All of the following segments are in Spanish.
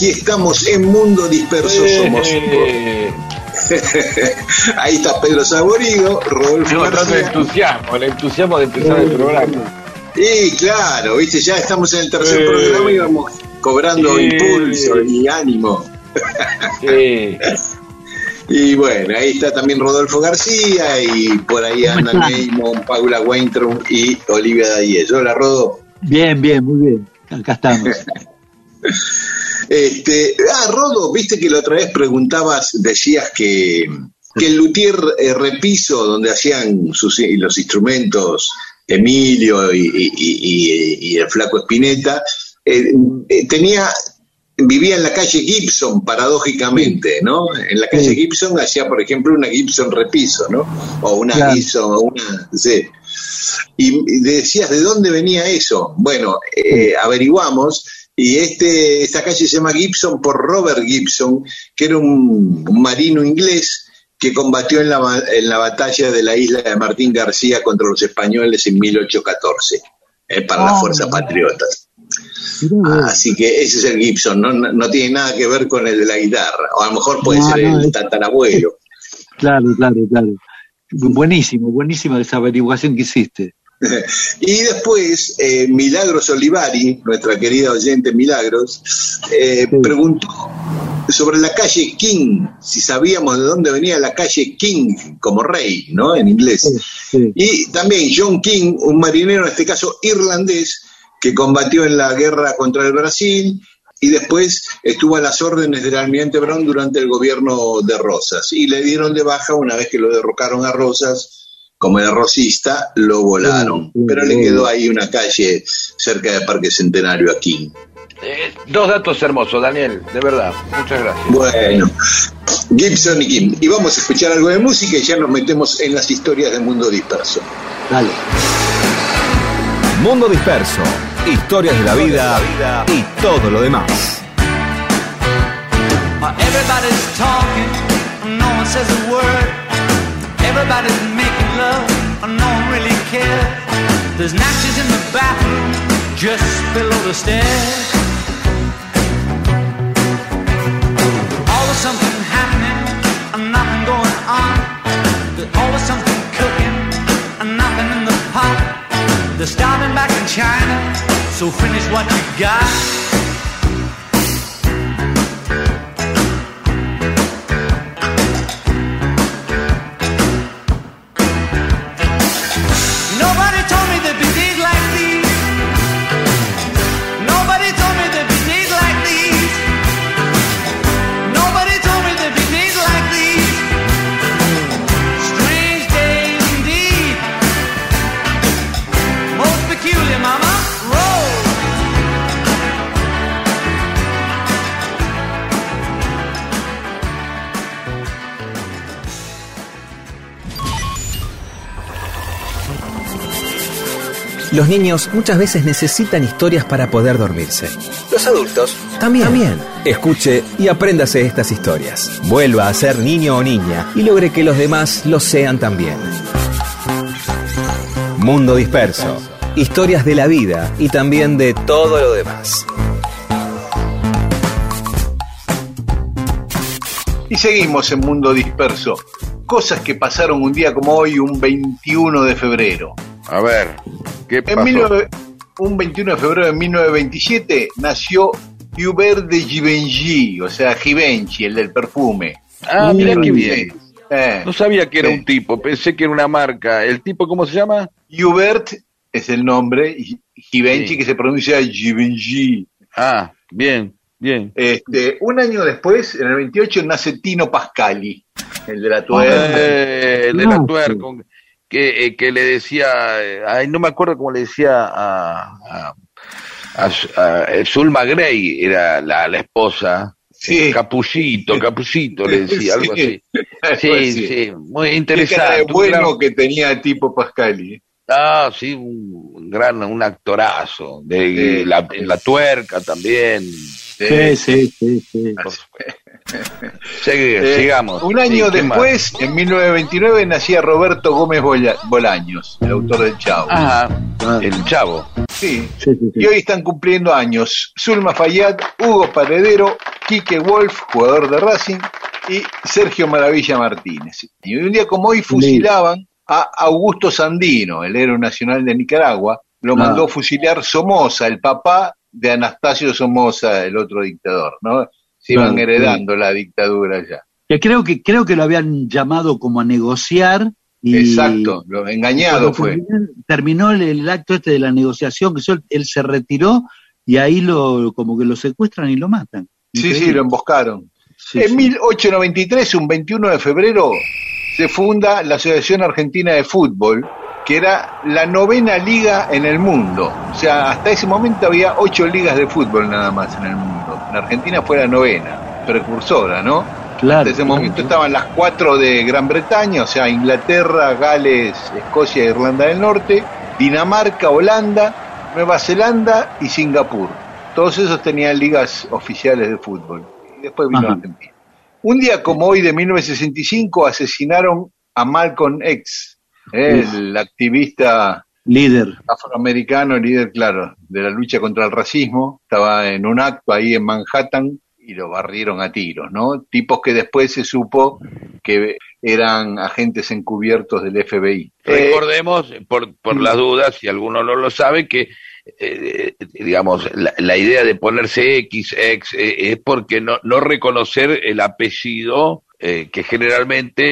Aquí estamos en Mundo Disperso. Somos. Ahí está Pedro Saborido, Rodolfo No, tanto García. entusiasmo, el entusiasmo de empezar el programa. Y claro, viste, ya estamos en el tercer Eh. programa y vamos cobrando impulso y ánimo. Sí. Y bueno, ahí está también Rodolfo García y por ahí andan Neymon, Paula Weintraub y Olivia Dayes. Hola, Rodo. Bien, bien, muy bien. Acá estamos. Este, ah, Rodo, viste que la otra vez preguntabas, decías que, que el luthier eh, Repiso, donde hacían sus, los instrumentos Emilio y, y- y- y el flaco Espineta, eh, eh, tenía vivía en la calle Gibson, paradójicamente, ¿no? En la calle Sí. Gibson hacía, por ejemplo, una Gibson Repiso, ¿no? O una Claro. Gibson, o una... Sí. Y, y decías, ¿de dónde venía eso? Bueno, eh, averiguamos, y este, esta calle se llama Gibson por Robert Gibson, que era un, un marino inglés que combatió en la, en la batalla de la isla de Martín García contra los españoles en 1814, eh, para las Ah, fuerzas patriotas. Así que ese es el Gibson, no, no, no tiene nada que ver con el de la guitarra, o a lo mejor puede No, ser no, el es- tatarabuelo. Claro, claro, claro. Buenísimo, buenísima esa averiguación que hiciste. Y después, eh, Milagros Olivari, nuestra querida oyente Milagros, eh, Sí. preguntó sobre la calle King, si sabíamos de dónde venía la calle King, como rey, ¿no? En inglés. Sí, sí. Y también John King, un marinero, en este caso irlandés, que combatió en la guerra contra el Brasil y después estuvo a las órdenes del almirante Brown durante el gobierno de Rosas. Y le dieron de baja una vez que lo derrocaron a Rosas, como era rosista, lo volaron. Sí, sí, Pero le quedó ahí una calle cerca del Parque Centenario a King. Eh, dos datos hermosos, Daniel, de verdad. Muchas gracias. Bueno, Gibson y King. Y vamos a escuchar algo de música y ya nos metemos en las historias del mundo disperso. Dale. Mundo disperso. Historias de la vida y todo lo demás. Everybody's talking, no one says a word. Everybody's love, no one really cares. There's matches in the bathroom, just below the stairs. Always something happening, and nothing going on. There's always something cooking, and nothing in the pot. They're starting back in China, so finish what you got. Los niños muchas veces necesitan historias para poder dormirse. Los adultos también. También. Escuche y apréndase estas historias. Vuelva a ser niño o niña y logre que los demás lo sean también. Mundo disperso. Historias de la vida y también de todo lo demás. Y seguimos en Mundo Disperso. Cosas que pasaron un día como hoy, un 21 de febrero. A ver, ¿qué pasó? En 19 un 21 de febrero de 1927 nació Hubert de Givenchy, o sea, Givenchy, el del perfume. Ah, mira qué bien. Eh, No sabía que era un tipo, pensé que era una marca. ¿El tipo cómo se llama? Hubert es el nombre, Givenchy Sí. que se pronuncia Givenchy. Ah, bien, bien. Este, un año después, en el 28, nace Tino Pascali, el de la tuerca. Eh, el de la tuerca, que, eh, que le decía, eh, ay, no me acuerdo cómo le decía a, a, a- a Zulma Grey, era la, la esposa. Sí. Capullito, Capullito le decía, algo Sí. así. Sí, sí, muy Qué cara interesante. de un bueno que tenía el tipo Pascali. Ah, sí, un gran, un actorazo. De Sí. la, en la tuerca también. Sí, sí, sí, sí. Eh, sigamos. Un año Sí, ¿qué más? después, en 1929, nacía Roberto Gómez Bola- Bolaños, el autor del Chavo. Ajá, Ah, el chavo. Sí. sí, sí, sí. Y hoy están cumpliendo años Zulma Fayad, Hugo Paredero, Quique Wolf, jugador de Racing, y Sergio Maravilla Martínez. Y un día como hoy fusilaban a Augusto Sandino, el héroe nacional de Nicaragua, lo Ah. mandó fusilar Somoza, el papá de Anastasio Somoza, el otro dictador, ¿no? Se iban heredando la dictadura ya. Que creo que creo que lo habían llamado como a negociar y Exacto, lo engañado fue. terminó, terminó el, el acto este de la negociación, que él, él se retiró y ahí lo como que lo secuestran y lo matan. Sí, sí, lo emboscaron. Sí, en sí. 1893, un 21 de febrero, se funda la Asociación Argentina de Fútbol, que era la novena liga en el mundo. O sea, hasta ese momento había ocho ligas de fútbol nada más en el mundo. En Argentina fue la novena, precursora, ¿no? Claro, Hasta ese claro. momento estaban las cuatro de Gran Bretaña, o sea, Inglaterra, Gales, Escocia Irlanda del Norte, Dinamarca, Holanda, Nueva Zelanda y Singapur. Todos esos tenían ligas oficiales de fútbol. Y después vino Ajá. Argentina. Un día como hoy de 1965 asesinaron a Malcolm X, el activista líder. afroamericano, líder, claro, de la lucha contra el racismo. Estaba en un acto ahí en Manhattan y lo barrieron a tiros, ¿no? Tipos que después se supo que eran agentes encubiertos del FBI. Eh, Recordemos, por, por las dudas, si alguno no lo sabe, que eh, digamos, la, la idea de ponerse X, X, eh, es porque no, no reconocer el apellido eh, que generalmente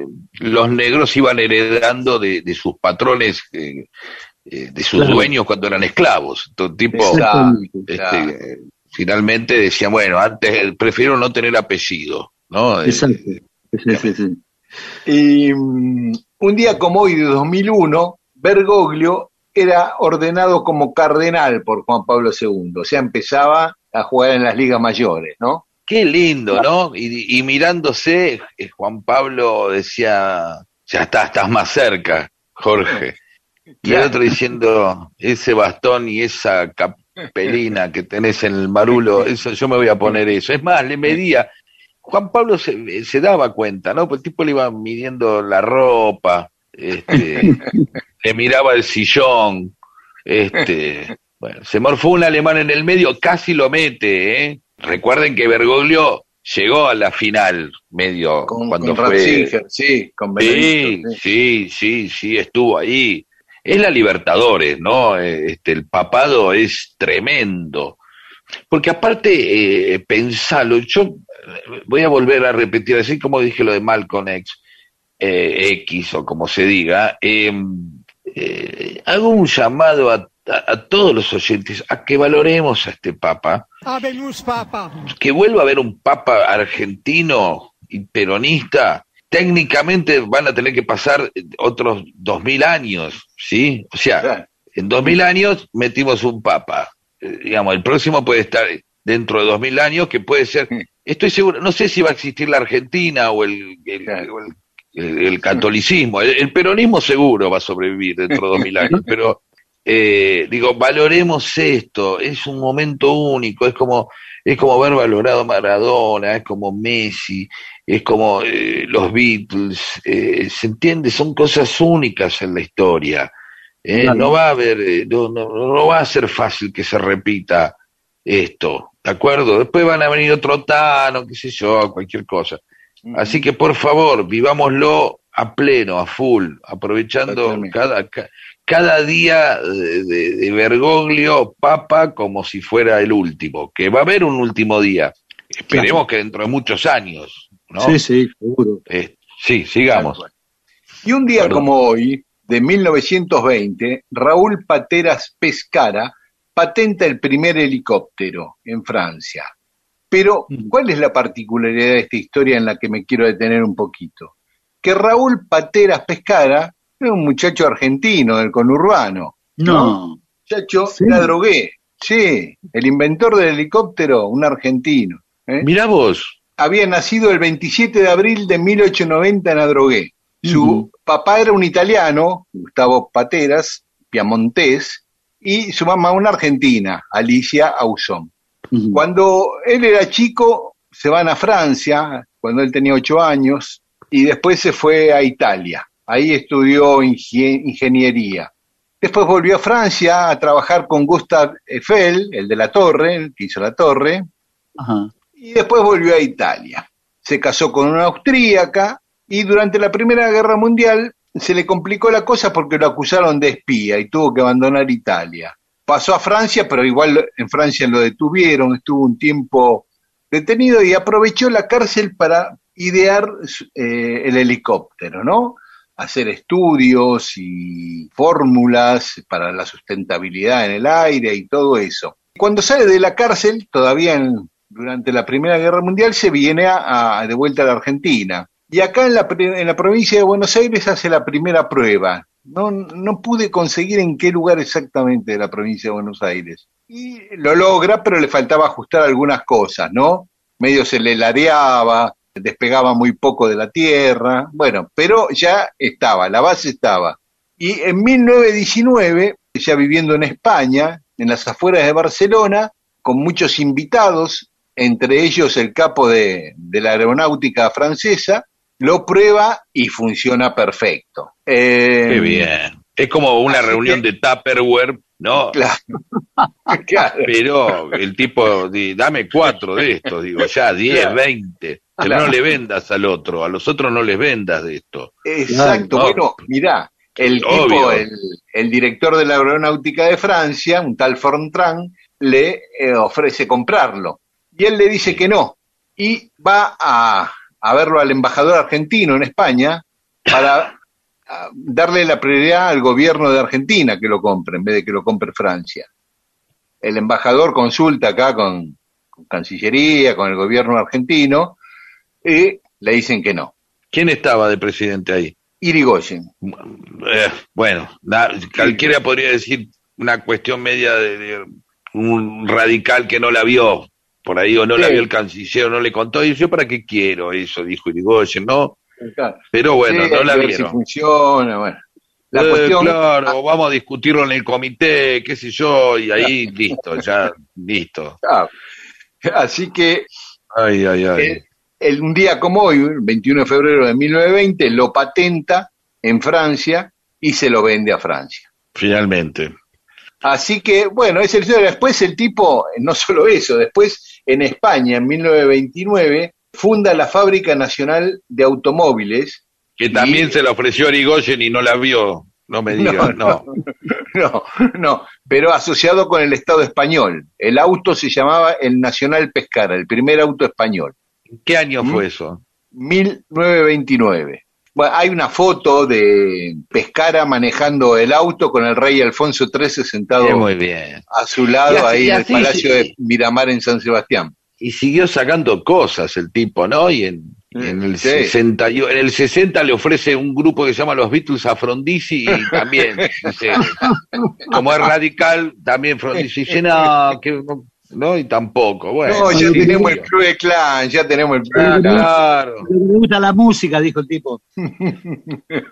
eh, los negros iban heredando de, de sus patrones, de sus Claro. dueños cuando eran esclavos. Entonces, tipo, Exacto, este, eh, finalmente decían, bueno, antes prefiero no tener apellido, ¿no? Eh, Exacto. Sí, sí, sí. Y mm, un día como hoy de 2001, Bergoglio era ordenado como cardenal por Juan Pablo II. O sea, empezaba a jugar en las ligas mayores, ¿no? Qué lindo, ¿no? Y, y mirándose, eh, Juan Pablo decía, ya está, estás más cerca, Jorge. Y el otro diciendo, ese bastón y esa capelina que tenés en el marulo, eso yo me voy a poner eso. Es más, le medía. Juan Pablo se, se daba cuenta, ¿no? Pues el tipo le iba midiendo la ropa, este, le miraba el sillón, este, bueno, se morfó un alemán en el medio, casi lo mete, ¿eh? Recuerden que Bergoglio llegó a la final medio Con, cuando con fue Ratzinger, sí, con Benedicto, sí. sí, sí, sí, estuvo ahí. Es la Libertadores, ¿no? Eh, Este, el papado es tremendo. Porque aparte, eh, pensalo, yo eh, voy a volver a repetir, así como dije lo de Malcolm X, eh, X o como se diga, eh, eh, hago un llamado a, a- a todos los oyentes a que valoremos a este Papa, Habemus Papa. que vuelva a haber un papa argentino y peronista, técnicamente van a tener que pasar otros dos mil años, ¿sí? O sea, Claro. en dos mil años metimos un papa. Eh, digamos, el próximo puede estar dentro de dos mil años, que puede ser, estoy seguro, no sé si va a existir la Argentina o el, el- Claro. o el- el- el catolicismo, el, el peronismo seguro va a sobrevivir dentro de dos mil años, pero eh, digo, valoremos esto, es un momento único, es como, es como haber valorado Maradona, es como Messi, es como eh, los Beatles, eh, se entiende, son cosas únicas en la historia. eh, Claro. No va a haber, eh, no, no, no va a ser fácil que se repita esto, ¿de acuerdo? Después van a venir otro Tano, qué sé yo, cualquier cosa. Así que por favor, vivámoslo a pleno, a full, aprovechando cada, ca- cada día de, de- de Bergoglio papa como si fuera el último, que va a haber un último día. Esperemos que dentro de muchos años, ¿no? Sí, sí, seguro. Eh, sí, sigamos. Y un día Perdón. como hoy, de 1920, Raúl Pateras Pescara patenta el primer helicóptero en Francia. Pero, Mm. ¿cuál es la particularidad de esta historia en la que me quiero detener un poquito? Que Raúl Pateras Pescara era un muchacho argentino del conurbano. No. Muchacho, Sí. era drogué. Sí, el inventor del helicóptero, un argentino. ¿eh? Mirá vos, había nacido el 27 de abril de 1890 en Adrogué. Su papá era un italiano, Gustavo Pateras, piamontés, y su mamá una argentina, Alicia Ausón. Cuando él era chico, se van a Francia, cuando él tenía ocho años, y después se fue a Italia. Ahí estudió ingeniería. Después volvió a Francia a trabajar con Gustave Eiffel, el de la torre, el que hizo la torre, Ajá. y después volvió a Italia. Se casó con una austríaca y durante la Primera Guerra Mundial se le complicó la cosa porque lo acusaron de espía y tuvo que abandonar Italia. Pasó a Francia, pero igual en Francia lo detuvieron, estuvo un tiempo detenido y aprovechó la cárcel para idear eh, el helicóptero, ¿no? Hacer estudios y fórmulas para la sustentabilidad en el aire y todo eso. Cuando sale de la cárcel, todavía durante la Primera Guerra Mundial, se viene a, de vuelta a la Argentina. Y acá en la, en la provincia de Buenos Aires hace la primera prueba. No, no pude conseguir en qué lugar exactamente de la provincia de Buenos Aires. Y lo logra, pero le faltaba ajustar algunas cosas, ¿no? Medio se le ladeaba, despegaba muy poco de la tierra. Bueno, pero ya estaba, la base estaba. Y en 1919, ya viviendo en España, en las afueras de Barcelona, con muchos invitados, entre ellos el capo de, de la aeronáutica francesa, lo prueba y funciona perfecto. Eh, qué bien. Es como una reunión de Tupperware, ¿no? Claro. Claro. Pero el tipo, di- dame cuatro de estos, digo, ya, diez, Claro. veinte. Pero Claro. no le vendas al otro, a los otros no les vendas de esto. Exacto, No. bueno, mirá, el Obvio. tipo, el, el director de la aeronáutica de Francia, un tal Fortran, le eh, ofrece comprarlo. Y él le dice que no. Y va a, a verlo al embajador argentino en España para a, darle la prioridad al gobierno de Argentina que lo compre, en vez de que lo compre Francia. El embajador consulta acá con, con Cancillería, con el gobierno argentino, y le dicen que no. ¿Quién estaba de presidente ahí? Irigoyen. Eh, bueno, na- cualquiera podría decir una cuestión media de, de un radical que no la vio por ahí o no la vio el canciller o no le contó. Y yo, ¿para qué quiero eso? Dijo Irigoyen, ¿no? Claro. Pero bueno, Sí, no la ver si vieron. funciona, bueno. La Eh, cuestión, claro, vamos a discutirlo en el comité, qué sé yo, y ahí listo, ya listo. ah, así que Ay, ay, ay. eh, el, un día como hoy, el 21 de febrero de 1920, lo patenta en Francia y se lo vende a Francia. Finalmente. Así que, bueno, es el Después el tipo, no solo eso, después en España, en 1929, funda la Fábrica Nacional de Automóviles. Que también Y- se la ofreció Irigoyen y no la vio. No me digas, no. No, no, pero asociado con el Estado español. El auto se llamaba el Nacional Pescara, el primer auto español, ¿Qué año ¿Mm? fue eso? 1929. Bueno, hay una foto de Pescara manejando el auto con el rey Alfonso XIII sentado muy bien. a su lado así- ahí en el Palacio sí. de Miramar en San Sebastián. Y siguió sacando cosas el tipo, ¿no? Y en, y en el Sí. 60, y- en el 60 le ofrece un grupo que se llama los Beatles a Frondizi y también, dice, como es radical, también Frondizi dice, no, que no, y tampoco. Bueno, no, ya tenemos el Club de Clan, ya tenemos el Club de Clan. claro. Me gusta la música, dijo el tipo.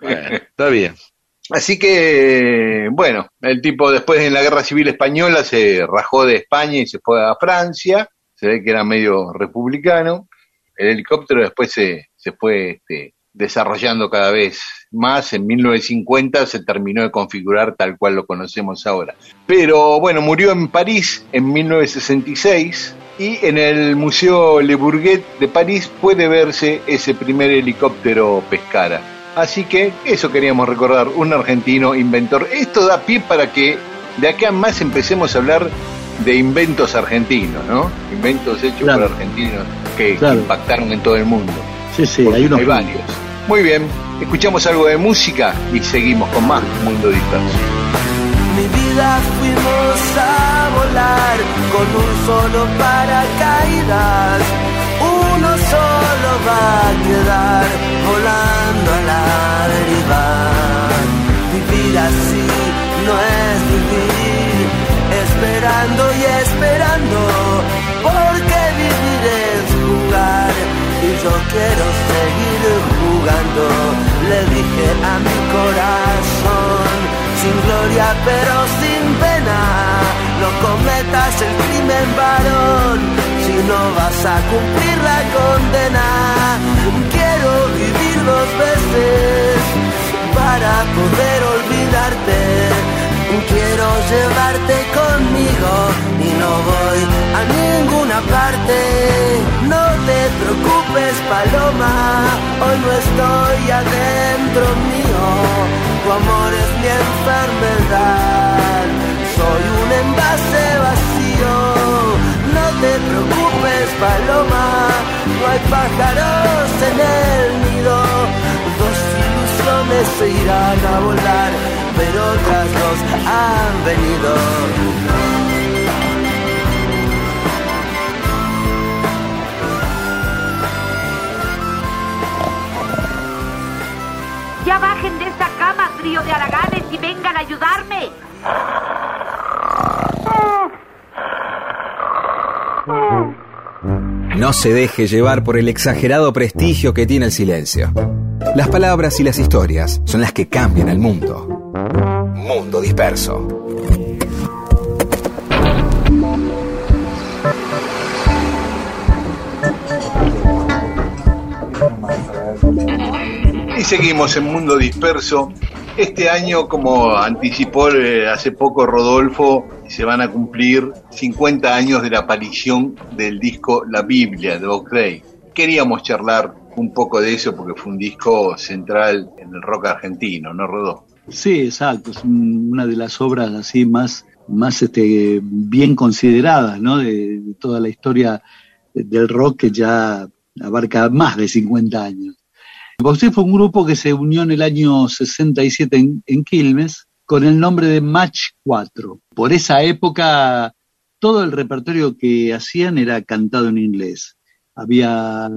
Bueno, está bien. Así que, bueno, el tipo después en la Guerra Civil Española se rajó de España y se fue a Francia, se ve que era medio republicano. El helicóptero después se, se fue este, desarrollando cada vez más. En 1950 se terminó de configurar tal cual lo conocemos ahora. Pero bueno, murió en París en 1966 y en el Museo Le Bourget de París puede verse ese primer helicóptero Pescara. Así que eso queríamos recordar, un argentino inventor. Esto da pie para que de acá más empecemos a hablar de inventos argentinos, ¿no? Inventos hechos por argentinos que, impactaron en todo el mundo. Sí, sí, hay, unos hay varios. Muy bien, escuchamos algo de música y seguimos con más Mundo Disperso. Mi vida fuimos a volar con un solo paracaídas. Uno solo va a quedar volando a la deriva. Vivir así no es vivir, esperando y esperando, porque vivir es jugar y yo quiero seguir Le dije a mi corazón, sin gloria pero sin pena, no cometas el crimen varón, si no vas a cumplir la condena. Quiero vivir dos veces para poder olvidarte Quiero llevarte conmigo y no voy a ninguna parte. No te preocupes, paloma, hoy no estoy adentro mío. Tu amor es mi enfermedad, soy un envase vacío. No te preocupes, paloma, no hay pájaros en el nido. Dos ilusiones se irán a volar pero otras dos han venido. Trío de araganes, y vengan a ayudarme. No se deje llevar por el exagerado prestigio que tiene el silencio. Las palabras y las historias son las que cambian el mundo. Mundo Disperso. Y seguimos en Mundo Disperso. Este año, como anticipó eh, hace poco Rodolfo, se van a cumplir 50 años de la aparición del disco La Biblia de O'Cray. Queríamos charlar un poco de eso porque fue un disco central en el rock argentino, ¿no, Rodolfo? Sí, exacto, es una de las obras así más, más este, bien consideradas, ¿no? De, toda la historia del rock que ya abarca más de 50 años. Usted fue un grupo que se unió en el año 67 en, en Quilmes con el nombre de Match 4. Por esa época todo el repertorio que hacían era cantado en inglés. Había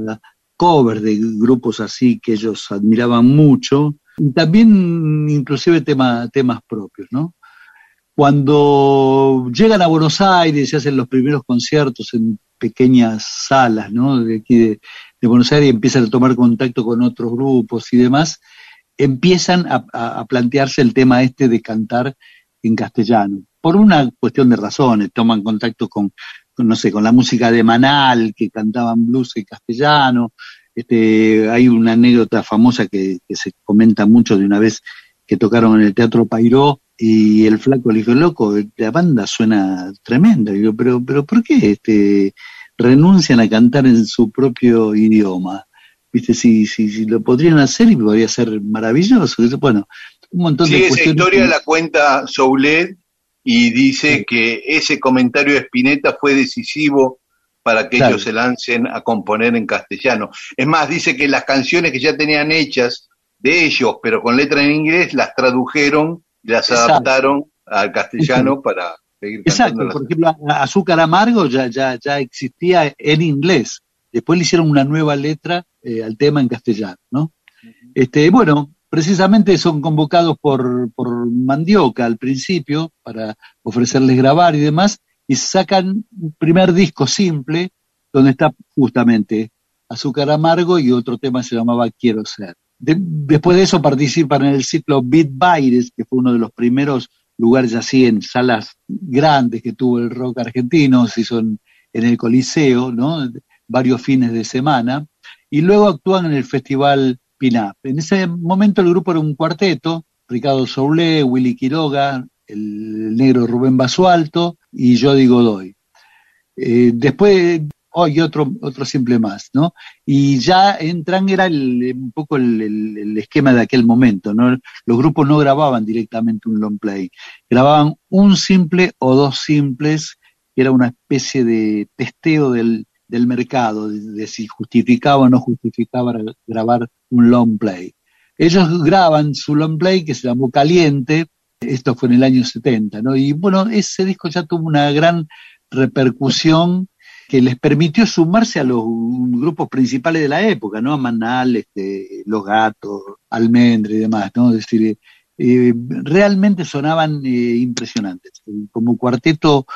covers de grupos así que ellos admiraban mucho y también inclusive temas propios, ¿no? Cuando llegan a Buenos Aires y hacen los primeros conciertos en pequeñas salas, ¿no? De aquí de, Buenos Aires y empiezan a tomar contacto con otros grupos y demás, empiezan a, plantearse el tema este de cantar en castellano. Por una cuestión de razones, toman contacto con, no sé, con la música de Manal, que cantaban blues en castellano, este, hay una anécdota famosa que, se comenta mucho de una vez que tocaron en el Teatro Pairó y el flaco le dijo, loco, la banda suena tremenda. Y digo, pero, pero ¿por qué este, renuncian a cantar en su propio idioma? Viste, si, si, si lo podrían hacer y podría ser maravilloso. Bueno, un montón sí, de esa historia la cuenta Soulet y dice que ese comentario de Spinetta fue decisivo para que ellos se lancen a componer en castellano. Es más, dice que las canciones que ya tenían hechas de ellos, pero con letra en inglés, las tradujeron, las adaptaron al castellano para seguir. Exacto, por ejemplo, Azúcar Amargo ya, ya, ya existía en inglés. Después le hicieron una nueva letra eh, al tema en castellano, ¿no? Este, bueno, precisamente son convocados por, por Mandioca al principio para ofrecerles grabar y demás, y sacan un primer disco simple donde está justamente Azúcar Amargo y otro tema se llamaba Quiero Ser. después de eso participan en el ciclo Beat Baires, que fue uno de los primeros lugares así en salas grandes que tuvo el rock argentino, se hizo en, el Coliseo, ¿no? varios fines de semana, y luego actúan en el Festival Pinap. En ese momento el grupo era un cuarteto, Ricardo Soule, Willy Quiroga, el negro Rubén Basualto y yo digo doy. Eh, después oh, y otro, otro simple más, ¿no? Y ya entran, era el, un poco el, el, esquema de aquel momento, ¿no? Los grupos no grababan directamente un long play, grababan un simple o dos simples, que era una especie de testeo del, del mercado, de, de si justificaba o no justificaba grabar un long play. Ellos graban su long play que se llamó Caliente, esto fue en el año 70, ¿no? Y bueno, ese disco ya tuvo una gran repercusión que les permitió sumarse a los grupos principales de la época, ¿no? Manal, este, Los Gatos, Almendra y demás, ¿no? Es decir, eh, realmente sonaban eh, impresionantes. Como cuarteto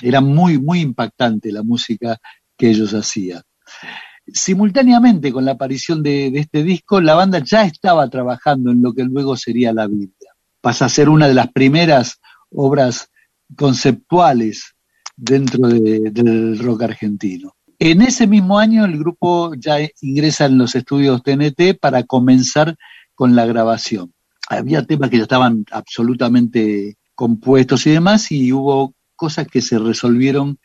era muy, muy impactante la música que ellos hacían. Simultáneamente con la aparición de, de este disco, la banda ya estaba trabajando en lo que luego sería la Biblia. Pasa a ser una de las primeras obras conceptuales dentro de, del rock argentino. En ese mismo año el grupo ya ingresa en los estudios TNT para comenzar con la grabación. Había temas que ya estaban absolutamente compuestos y demás y hubo cosas que se resolvieron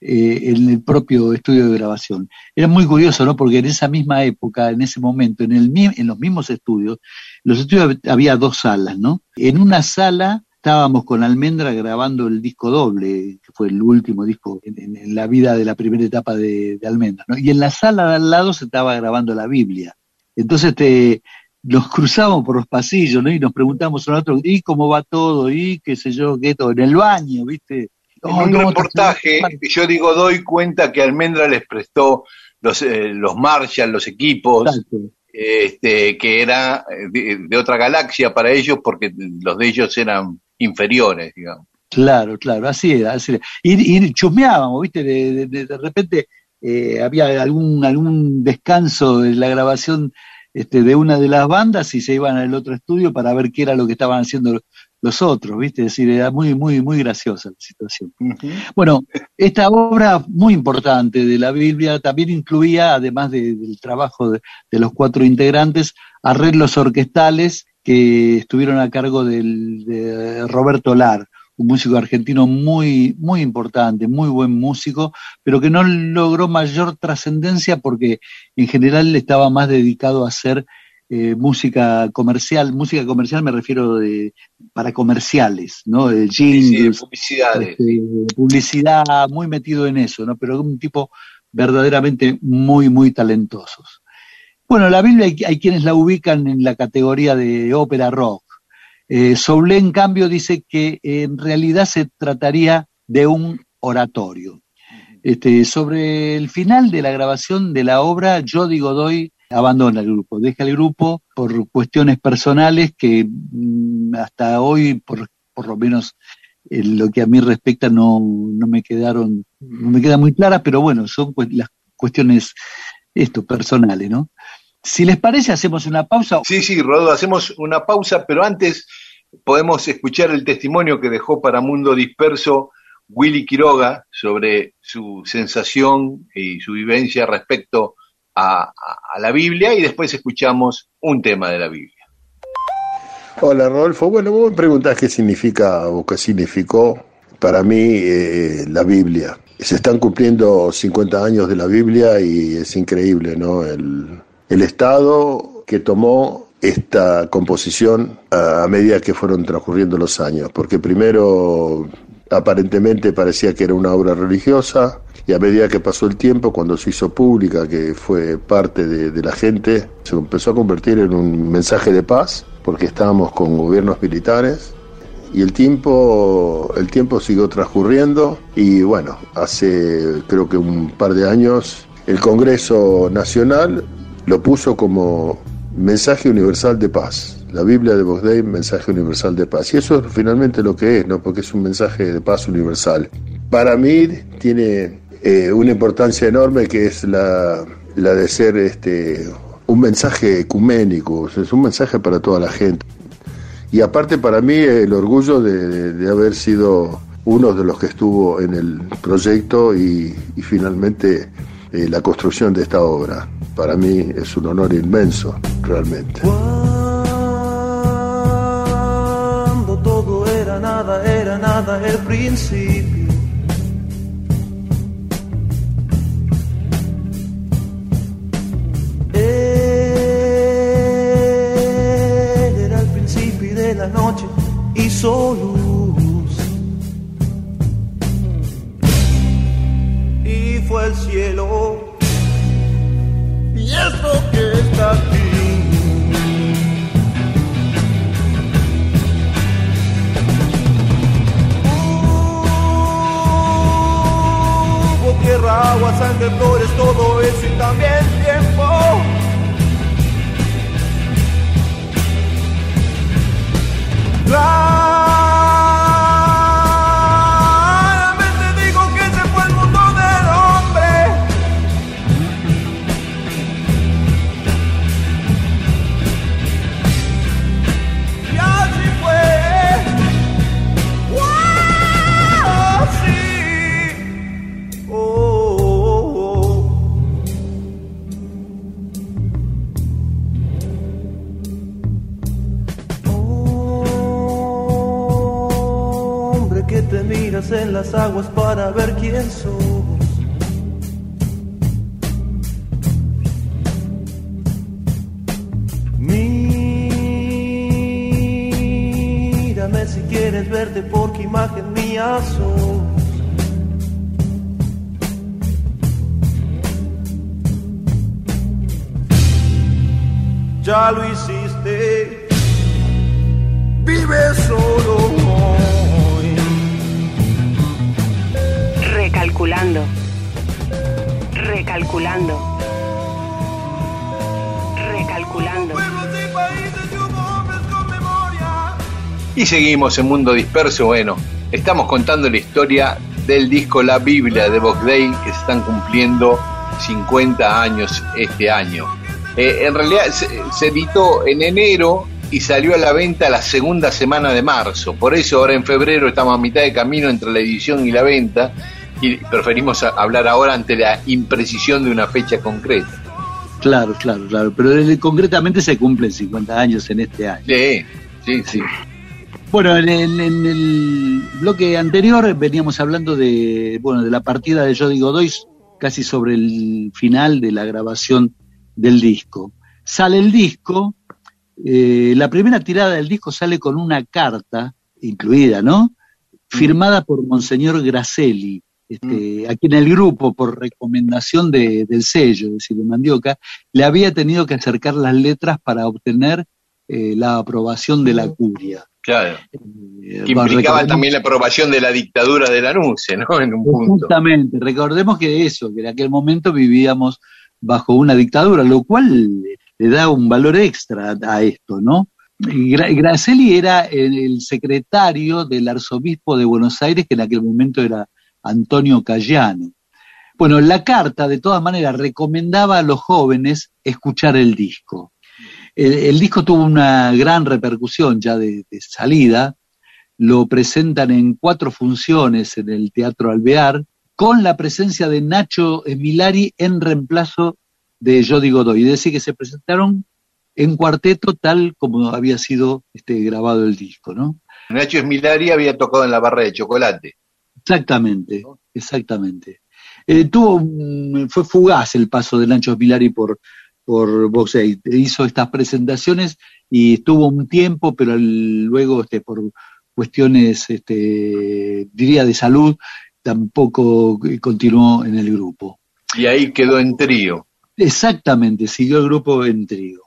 eh, en el propio estudio de grabación. Era muy curioso, ¿no? Porque en esa misma época, en ese momento, en, el, en los mismos estudios, los estudios había dos salas, ¿no? En una sala estábamos con Almendra grabando el disco doble, que fue el último disco en, la vida de la primera etapa de, Almendra, ¿no? Y en la sala de al lado se estaba grabando la Biblia. Entonces te, nos cruzamos por los pasillos, ¿no? Y nos preguntamos a nosotros, ¿y cómo va todo? ¿Y qué sé yo, qué todo? En el baño, ¿viste? En un reportaje, yo digo, doy cuenta que Almendra les prestó los, eh, los Marshall, los equipos, este, que era de, otra galaxia para ellos, porque los de ellos eran inferiores, digamos. Claro, claro, así era. Así era. Y, y chusmeábamos, ¿viste? De, de, de repente eh, había algún, algún descanso en la grabación este, de una de las bandas y se iban al otro estudio para ver qué era lo que estaban haciendo los otros, ¿viste? Es decir, era muy, muy, muy graciosa la situación. Bueno, esta obra muy importante de la Biblia también incluía, además del trabajo de, de, los cuatro integrantes, arreglos orquestales que estuvieron a cargo del, de Roberto Lar, un músico argentino muy, muy importante, muy buen músico, pero que no logró mayor trascendencia porque en general estaba más dedicado a hacer eh, música comercial. Música comercial me refiero de, para comerciales, ¿no? De jingles, publicidades. Este, publicidad, muy metido en eso, ¿no? Pero un tipo verdaderamente muy, muy talentosos. Bueno, la Biblia hay, quienes la ubican en la categoría de ópera rock. Eh, en cambio, dice que en realidad se trataría de un oratorio. Este, sobre el final de la grabación de la obra, Jody Godoy abandona el grupo, deja el grupo por cuestiones personales que mm, hasta hoy, por, por lo menos en lo que a mí respecta, no, no me quedaron, no me queda muy claras, pero bueno, son las cuestiones esto, personales, ¿no? Si les parece, hacemos una pausa. Sí, sí, Rodo, hacemos una pausa, pero antes podemos escuchar el testimonio que dejó para Mundo Disperso Willy Quiroga sobre su sensación y su vivencia respecto a, a, a la Biblia y después escuchamos un tema de la Biblia. Hola Rodolfo, bueno, vos me preguntás qué significa o qué significó para mí eh, la Biblia. Se están cumpliendo 50 años de la Biblia y es increíble, ¿no? El, el estado que tomó esta composición a medida que fueron transcurriendo los años, porque primero aparentemente parecía que era una obra religiosa y a medida que pasó el tiempo, cuando se hizo pública, que fue parte de, de la gente, se empezó a convertir en un mensaje de paz, porque estábamos con gobiernos militares y el tiempo el tiempo siguió transcurriendo y bueno hace creo que un par de años el Congreso Nacional lo puso como mensaje universal de paz. La Biblia de Bosdey, mensaje universal de paz. Y eso es finalmente lo que es, ¿no? Porque es un mensaje de paz universal. Para mí tiene eh, una importancia enorme que es la, la de ser este, un mensaje ecuménico, es un mensaje para toda la gente. Y aparte para mí el orgullo de, de, de haber sido uno de los que estuvo en el proyecto y, y finalmente eh, la construcción de esta obra para mí es un honor inmenso, realmente. Cuando todo era nada, era nada el principio. Era el principio de la noche y solo. Y fue el cielo y esto que está aquí. Hubo tierra, agua, sangre, flores, todo eso y también tiempo. Claramente miras en las aguas para ver quién sos. Mírame si quieres verte porque imagen mía sos. Ya lo hiciste, vive solo Recalculando. Recalculando. Recalculando. Y seguimos en Mundo Disperso. Bueno, estamos contando la historia del disco La Biblia de Box Day que están cumpliendo 50 años este año. Eh, en realidad se editó en enero y salió a la venta la segunda semana de marzo. Por eso ahora en febrero estamos a mitad de camino entre la edición y la venta y preferimos hablar ahora ante la imprecisión de una fecha concreta. Claro, claro, claro. Pero eh, concretamente se cumplen 50 años en este año. Sí, sí, sí. Bueno, en, en- en el bloque anterior veníamos hablando de, bueno, de la partida de Jody Godoy, casi sobre el final de la grabación del disco. Sale el disco, eh, la primera tirada del disco sale con una carta incluida, ¿no? Firmada por Monseñor Gracelli, este, a quien el grupo, por recomendación de- del sello, es decir, de Mandioca, le había tenido que acercar las letras para obtener eh, la aprobación de la curia. Claro. Eh, Que implicaba recordemos- también la aprobación de la dictadura de la NUCE, ¿no? En un punto. Justamente, recordemos que eso, que en aquel momento vivíamos bajo una dictadura, lo cual le da un valor extra a esto, ¿no? Y Gra- Gracelli era el secretario del arzobispo de Buenos Aires, que en aquel momento era Antonio Cayano. Bueno, la carta, de todas maneras, recomendaba a los jóvenes escuchar el disco. El, disco tuvo una gran repercusión ya de, salida, lo presentan en cuatro funciones en el Teatro Alvear, con la presencia de Nacho Emilari en reemplazo de Jody Godoy. Es decir, que se presentaron en cuarteto tal como había sido este, grabado el disco, ¿no? Nacho Esmilari había tocado en la barra de chocolate. Exactamente, exactamente. Eh, tuvo un- fue fugaz el paso de Nacho Milari por, por Box Eight. Hizo estas presentaciones y estuvo un tiempo, pero el- luego este, por cuestiones, este, diría, de salud, tampoco eh, continuó en el grupo. Y ahí quedó en trío. Exactamente, siguió el grupo en trío.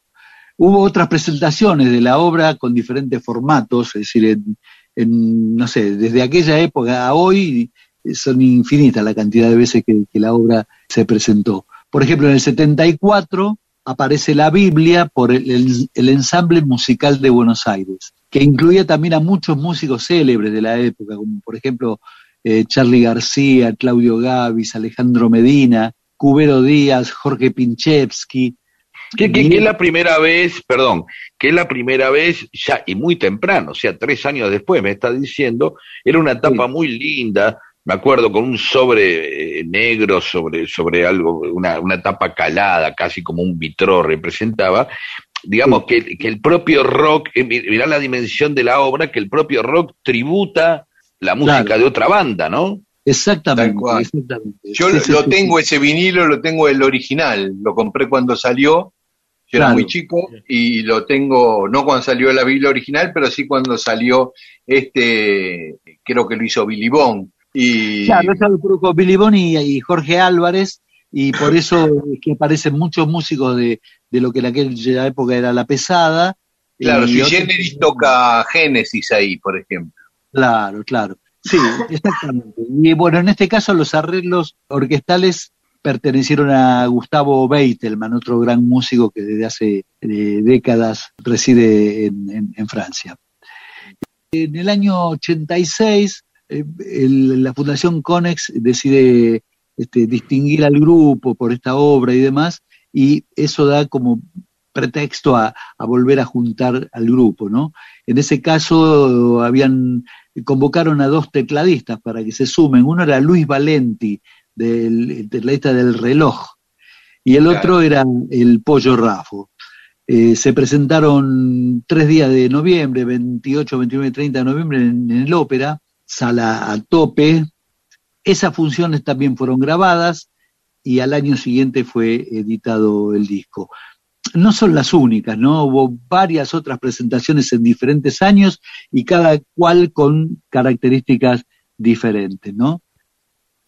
Hubo otras presentaciones de la obra con diferentes formatos, es decir, en, en, no sé, desde aquella época a hoy son infinitas la cantidad de veces que, la obra se presentó. Por ejemplo, en el 74 aparece la Biblia por el, el- ensamble musical de Buenos Aires, que incluía también a muchos músicos célebres de la época, como por ejemplo eh, Charlie García, Claudio Gavis, Alejandro Medina, Cubero Díaz, Jorge Pinchevsky. Que, que- que es la primera vez, perdón, que es la primera vez ya y muy temprano, o sea, tres años después, me está diciendo, era una etapa muy linda, me acuerdo con un sobre eh, negro sobre, sobre algo, una, una tapa calada, casi como un vitró representaba, digamos que, que el propio rock, eh, mi- mirá la dimensión de la obra, que el propio rock tributa la música Claro. de otra banda, ¿no? Exactamente, exactamente. Yo Sí, lo, sí, lo sí, tengo sí. ese vinilo, lo tengo el original. Lo compré cuando salió. Yo era muy chico y lo tengo, no cuando salió la Biblia original, pero sí cuando salió este, creo que lo hizo Billy Bond. Y Claro, eso lo produjo Billy Boni y, y Jorge Álvarez, y por eso es que aparecen muchos músicos de, de lo que en aquella época era la pesada. claro, si Generis toca Génesis ahí, por ejemplo. Claro, claro. Sí, exactamente. Y bueno, en este caso los arreglos orquestales pertenecieron a Gustavo Beitelman, otro gran músico que desde hace eh, décadas reside en, Francia. En el año 86, eh, la Fundación Conex decide este, distinguir al grupo por esta obra y demás, y eso da como pretexto a, a volver a juntar al grupo, ¿no? En ese caso habían convocaron a dos tecladistas para que se sumen. Uno era Luis Valenti, del el tecladista del reloj, y el otro era el Pollo Rafo. Eh, se presentaron tres días de noviembre, 28, 29 y 30 de noviembre en, en el ópera, sala a tope. Esas funciones también fueron grabadas y al año siguiente fue editado el disco. No son las únicas, ¿no? Hubo varias otras presentaciones en diferentes años y cada cual con características diferentes, ¿no?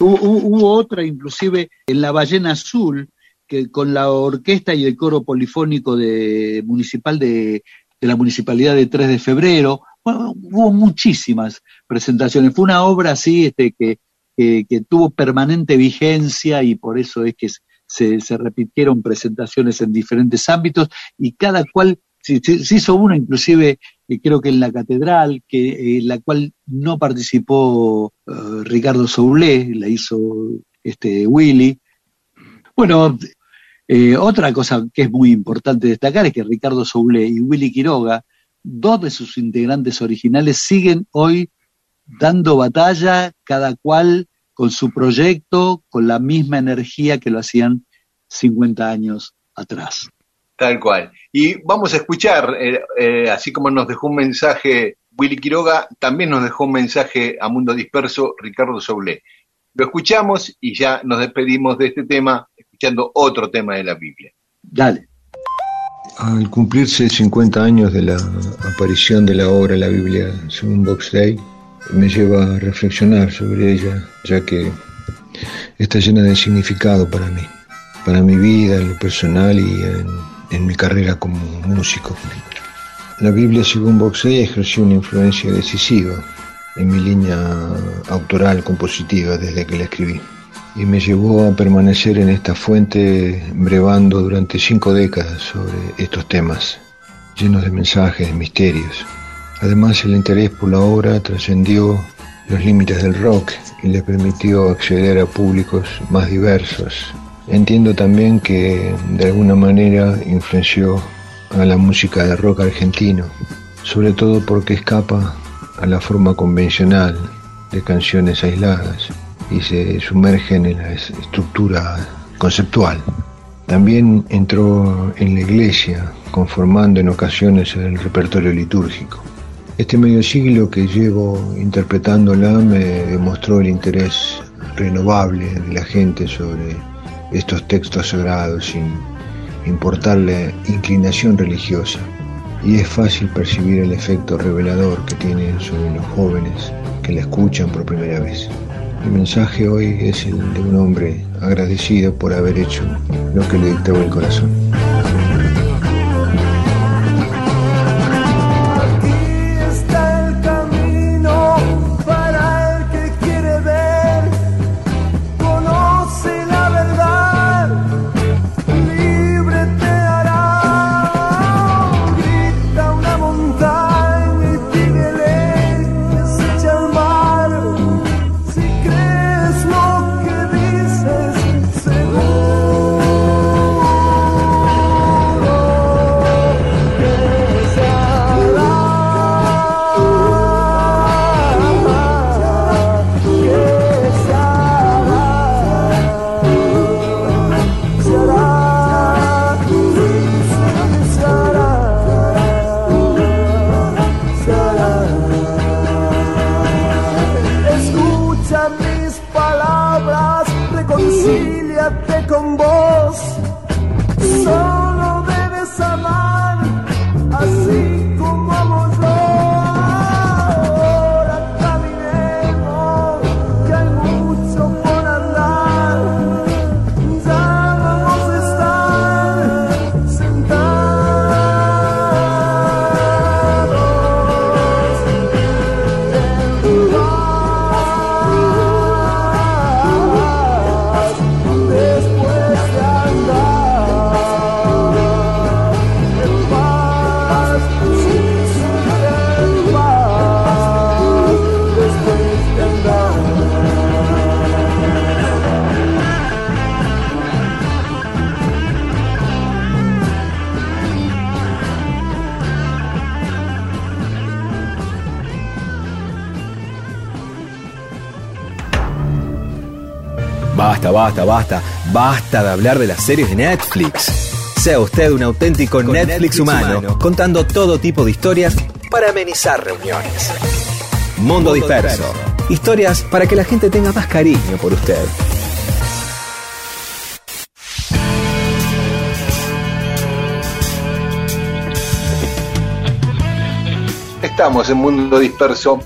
Hubo, hubo- otra inclusive en La Ballena Azul, que con la orquesta y el coro polifónico de, municipal de, de la Municipalidad de 3 de Febrero. Hubo muchísimas presentaciones. Fue una obra así este, que, que, que tuvo permanente vigencia y por eso es que se, se repitieron presentaciones en diferentes ámbitos y cada cual se- se hizo una inclusive eh, creo que en la catedral que en la cual no participó eh, Ricardo Soulé la hizo este Willy bueno eh, otra cosa que es muy importante destacar es que Ricardo Soulé y Willy Quiroga dos de sus integrantes originales siguen hoy dando batalla cada cual con su proyecto, con la misma energía que lo hacían 50 años atrás. Tal cual. Y vamos a escuchar, eh, eh, así como nos dejó un mensaje Willy Quiroga, también nos dejó un mensaje a Mundo Disperso Ricardo Soulé. Lo escuchamos y ya nos despedimos de este tema, escuchando otro tema de la Biblia. Dale. Al cumplirse 50 años de la aparición de la obra La Biblia según Box Day, me lleva a reflexionar sobre ella, ya que está llena de significado para mí, para mi vida en lo personal y en, en mi carrera como músico. La Biblia según Box Day ejerció una influencia decisiva en mi línea autoral compositiva desde que la escribí y me llevó a permanecer en esta fuente brevando durante cinco décadas sobre estos temas, llenos de mensajes, de misterios. Además, el interés por la obra trascendió los límites del rock y le permitió acceder a públicos más diversos. Entiendo también que de alguna manera influenció a la música de rock argentino, sobre todo porque escapa a la forma convencional de canciones aisladas y se sumergen en la estructura conceptual. También entró en la iglesia, conformando en ocasiones el repertorio litúrgico. Este medio siglo que llevo interpretándola me demostró el interés renovable de la gente sobre estos textos sagrados sin importarle inclinación religiosa. Y es fácil percibir el efecto revelador que tienen sobre los jóvenes que la escuchan por primera vez. Mi mensaje hoy es el de un hombre agradecido por haber hecho lo que le dictaba el corazón. Basta, basta, basta. De hablar de las series de Netflix. Sea usted un auténtico Netflix, humano, contando todo tipo de historias para amenizar reuniones. Mundo Disperso. Historias para que la gente tenga más cariño por usted. Estamos en Mundo Disperso.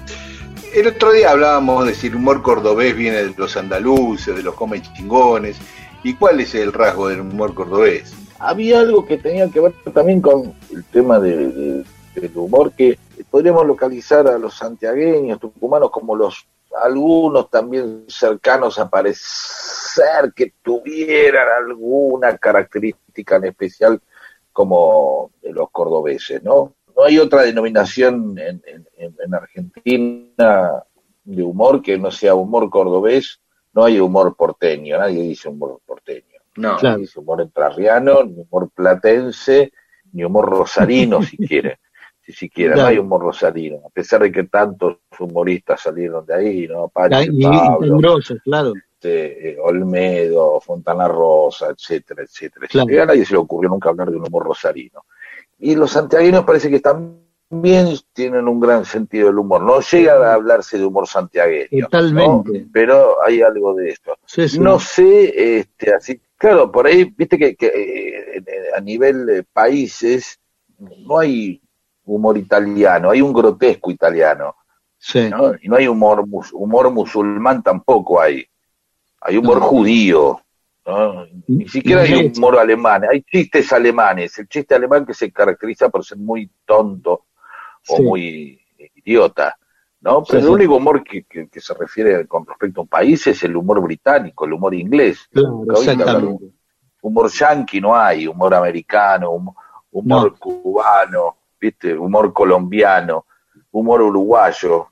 El otro día hablábamos de si el humor cordobés viene de los andaluces, de los come chingones. ¿Y cuál es el rasgo del humor cordobés? Había algo que tenía que ver también con el tema de- de- del humor, que podríamos localizar a los santiagueños, tucumanos, como los algunos también cercanos a parecer que tuvieran alguna característica en especial como los cordobeses, ¿no? No hay otra denominación en, en- en- en Argentina de humor que no sea humor cordobés, no hay humor porteño, nadie dice humor porteño. No, Claro. dice humor entrerriano, ni humor platense, ni humor rosarino siquiera. Si siquiera, no hay humor rosarino, a pesar de que tantos humoristas salieron de ahí, ¿no? Pachi, Y, y Pablo, claro. este, eh, Olmedo, Fontana Rosa, etcétera, etcétera. Claro. Y a nadie se le ocurrió nunca hablar de un humor rosarino. Y los santiagueños parece que también tienen un gran sentido del humor. No llega a hablarse de humor santiagueño. Totalmente. ¿no? Pero hay algo de esto. Sí, sí. No sé, este, así, claro, por ahí, viste que, que, eh, a nivel de países no hay humor italiano, hay un grotesco italiano. Sí. ¿no? Y no hay humor, humor musulmán tampoco hay. Hay humor No. judío. ¿No? Ni siquiera hay humor alemán. Hay chistes alemanes. El chiste alemán que se caracteriza por ser muy tonto o Sí. muy idiota. ¿no? Pero Sí, el único humor que, que- que se refiere con respecto a un país es el humor británico, el humor inglés. Claro, exactamente. humor yanqui no hay, humor americano, hum- humor cubano, ¿viste? humor colombiano, humor uruguayo.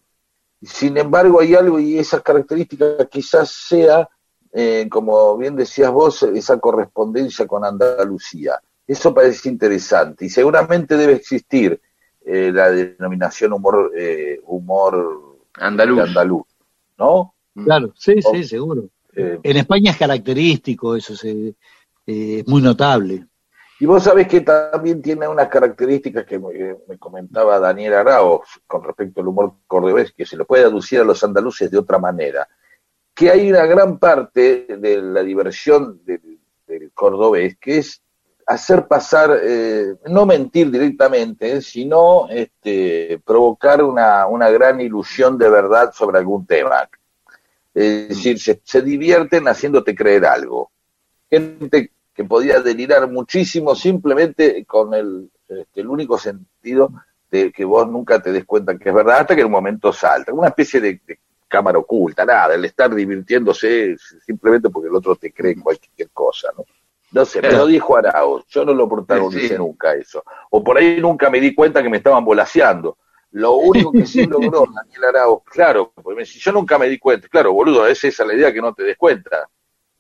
Sin embargo, hay algo y esa característica quizás sea, eh, como bien decías vos, esa correspondencia con Andalucía. Eso parece interesante y seguramente debe existir eh, la denominación humor, eh, humor Andaluz. andaluz, ¿no? Claro, sí, sí, seguro. Eh, En España es característico eso, se- eh, es muy notable. Y vos sabés que también tiene unas características que me, me comentaba Daniel Arao con respecto al humor cordobés, que se lo puede aducir a los andaluces de otra manera. Que hay una gran parte de la diversión del, del cordobés que es hacer pasar, eh, no mentir directamente, sino este, provocar una, una gran ilusión de verdad sobre algún tema. Es decir, se, se divierten haciéndote creer algo. Gente que podía delirar muchísimo simplemente con el, este, el único sentido de que vos nunca te des cuenta que es verdad hasta que en un momento salta. Una especie de, de cámara oculta, nada, el estar divirtiéndose simplemente porque el otro te cree cualquier cosa, ¿no? No sé, pero dijo Arauz, yo no lo protagonicé Sí. nunca eso. O por ahí nunca me di cuenta que me estaban volaseando. Lo único que sí logró Daniel Arauz, claro, porque dice, yo nunca me di cuenta. Claro, boludo, es esa la idea que no te des cuenta.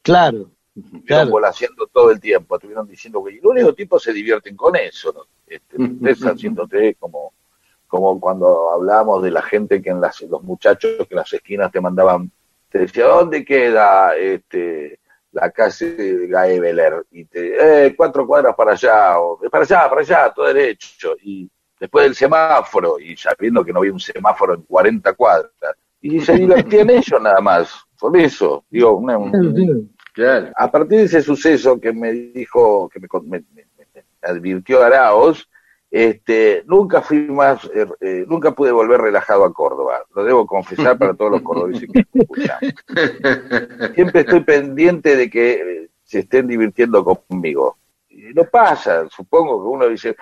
Claro, Estuvieron claro. volaseando todo el tiempo, estuvieron diciendo que y los únicos tipos se divierten con eso, ¿no? Este, ustedes haciéndote como, como cuando hablábamos de la gente que en las, los muchachos que en las esquinas te mandaban, te decía, ¿dónde queda este la calle de Gaebeler? Y te, eh, cuatro cuadras para allá, o para allá, para allá, todo derecho. Y después del semáforo, y ya viendo que no había un semáforo en 40 cuadras, y se divertían ellos nada más, por eso, digo, una, un- Claro. a partir de ese suceso que me dijo, que me, con- me- me- me advirtió Araos, este, nunca fui más, eh, eh, nunca pude volver relajado a Córdoba. Lo debo confesar para todos los cordobeses que me escuchan. Siempre estoy pendiente de que eh, se estén divirtiendo conmigo. Y no pasa, supongo que uno dice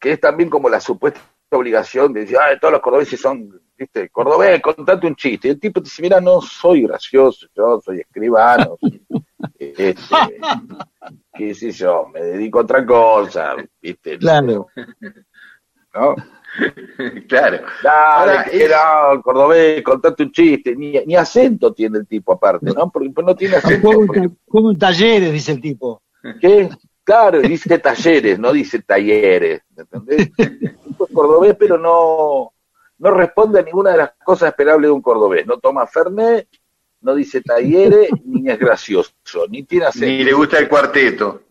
que es también como la supuesta obligación de decir, ah, todos los cordobeses son, viste, cordobés, contate un chiste. Y el tipo te dice, mira, no soy gracioso, yo soy escribano, este, qué sé yo, me dedico a otra cosa, viste. Claro. ¿No? claro. Dale, Ahora, que es- no, cordobés, contate un chiste. Ni, ni acento tiene el tipo aparte, ¿no? Porque pues, no tiene acento. Como, porque- como en talleres, dice el tipo. ¿Qué? Claro, dice talleres, no dice talleres, ¿entendés? Es cordobés, pero no, no responde a ninguna de las cosas esperables de un cordobés. No toma Fernet, no dice talleres, ni es gracioso, ni tiene acento. Ni le gusta el cuarteto.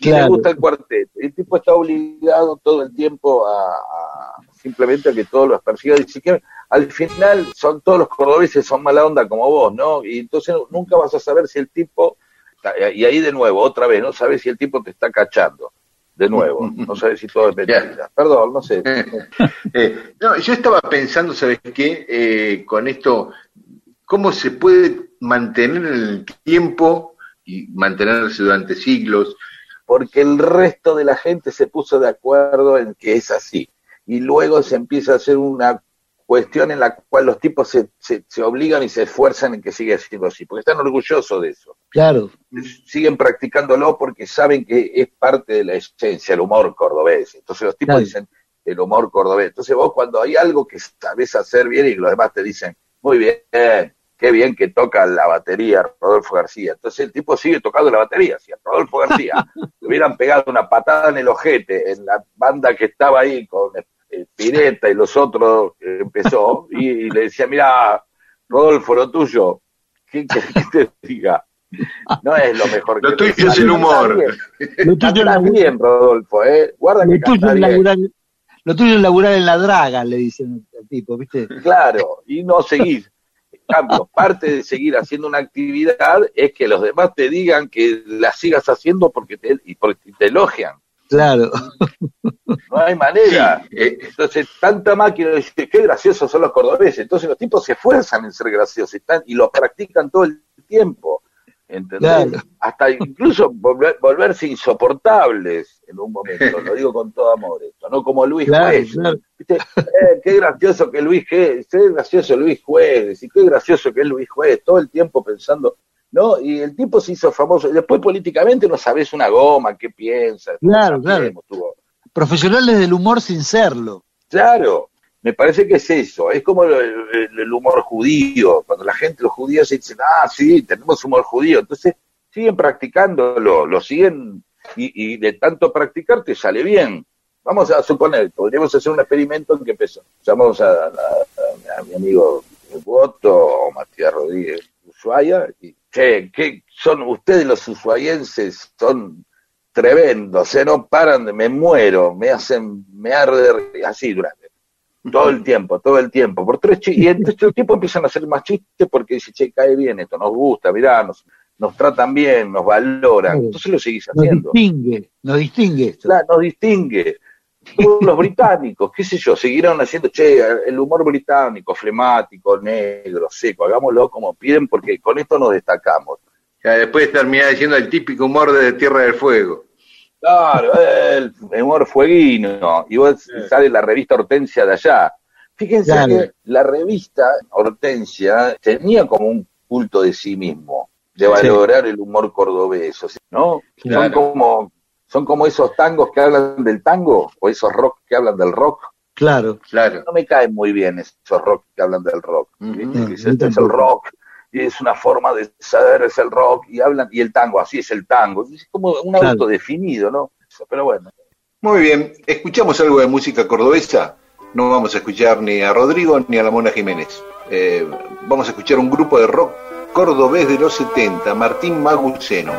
Ni le gusta el cuarteto. El tipo está obligado todo el tiempo a, a- simplemente a que todos los persigan. Quieren, al final son todos los cordobeses son mala onda como vos, ¿no? Y entonces nunca vas a saber si el tipo, y ahí de nuevo, otra vez, no sabes si el tipo te está cachando. De nuevo, no sabes si todo es mentira. Perdón, no sé. Eh, no, yo estaba pensando, ¿sabes qué? Eh, con esto, ¿cómo se puede mantener en el tiempo y mantenerse durante siglos? porque el resto de la gente se puso de acuerdo en que es así. Y luego se empieza a hacer una cuestión en la cual los tipos se, se, se obligan y se esfuerzan en que siga siendo así, porque están orgullosos de eso. Claro. Siguen practicándolo porque saben que es parte de la esencia, el humor cordobés. Entonces los tipos Claro. dicen el humor cordobés. Entonces vos cuando hay algo que sabés hacer bien y los demás te dicen, muy bien, qué bien que toca la batería Rodolfo García. Entonces el tipo sigue tocando la batería. Si a Rodolfo García le hubieran pegado una patada en el ojete en la banda que estaba ahí con eh, Pireta y los otros empezó y, y le decía, mira, Rodolfo, lo tuyo, ¿qué querés que te diga? No es lo mejor que Lo tuyo es el humor. Lo tuyo, es bien, Rodolfo, ¿eh? Guarda que lo tuyo es laburar, lo tuyo es laburar en la draga, le dicen al tipo, ¿viste? Claro, y no seguir. En cambio, parte de seguir haciendo una actividad es que los demás te digan que la sigas haciendo porque te, y porque te elogian. Claro. No hay manera. Entonces, tanta máquina dice, qué graciosos son los cordobeses. Entonces, los tipos se esfuerzan en ser graciosos y, están- y lo practican todo el tiempo. ¿Entendés? Claro. Hasta incluso volver- volverse insoportables en un momento. Lo digo con todo amor esto, no como Luis Claro, Juez. claro. ¿Viste? Eh, qué gracioso que Luis Juez, qué gracioso Luis Juez, y qué gracioso que es Luis Juez, todo el tiempo pensando, ¿no? Y el tipo se hizo famoso. Después políticamente no sabes una goma, qué piensas. Claro, no claro. tuvo- Profesionales del humor sin serlo. Claro, me parece que es eso, es como el, el- el humor judío, cuando la gente, los judíos dicen, ah, sí, tenemos humor judío, entonces siguen practicándolo, lo siguen, y, y de tanto practicar te sale bien. Vamos a suponer, podríamos hacer un experimento en que empezó, llamamos a, a- a- a mi amigo Boto o Matías Rodríguez Ushuaia, y, che, ¿qué son ustedes los ushuaienses? Son tremendos, ¿eh? no paran, de, me muero, me hacen, me arde, así durante todo el tiempo, todo el tiempo, por tres chistes, y entonces todo el tiempo empiezan a hacer más chistes porque dice, che, cae bien esto, nos gusta, mirá, nos, nos tratan bien, nos valoran, entonces lo seguís Nos haciendo. distingue, nos distingue esto. Claro, nos distingue. Los británicos, qué sé yo, siguieron haciendo, che, el humor británico, flemático, negro, seco, hagámoslo como piden porque con esto nos destacamos. Ya después termina diciendo el típico humor de Tierra del Fuego. Claro, el humor fueguino. Y vos sale la revista Hortensia de allá. Fíjense Claro. que la revista Hortensia tenía como un culto de sí mismo, de valorar el humor cordobés, o sea, ¿no? Son como son como esos tangos que hablan del tango o esos rock que hablan del rock. Claro. Claro. No me caen muy bien esos rock que hablan del rock. a es, este el rock y es una forma de saber es el rock y hablan y el tango así es el tango. Es como un Claro. autodefinido, ¿no? Pero bueno. Muy bien, escuchamos algo de música cordobesa. No vamos a escuchar ni a Rodrigo ni a la Mona Jiménez. Eh, vamos a escuchar un grupo de rock cordobés de los 70, Martín Maguceno.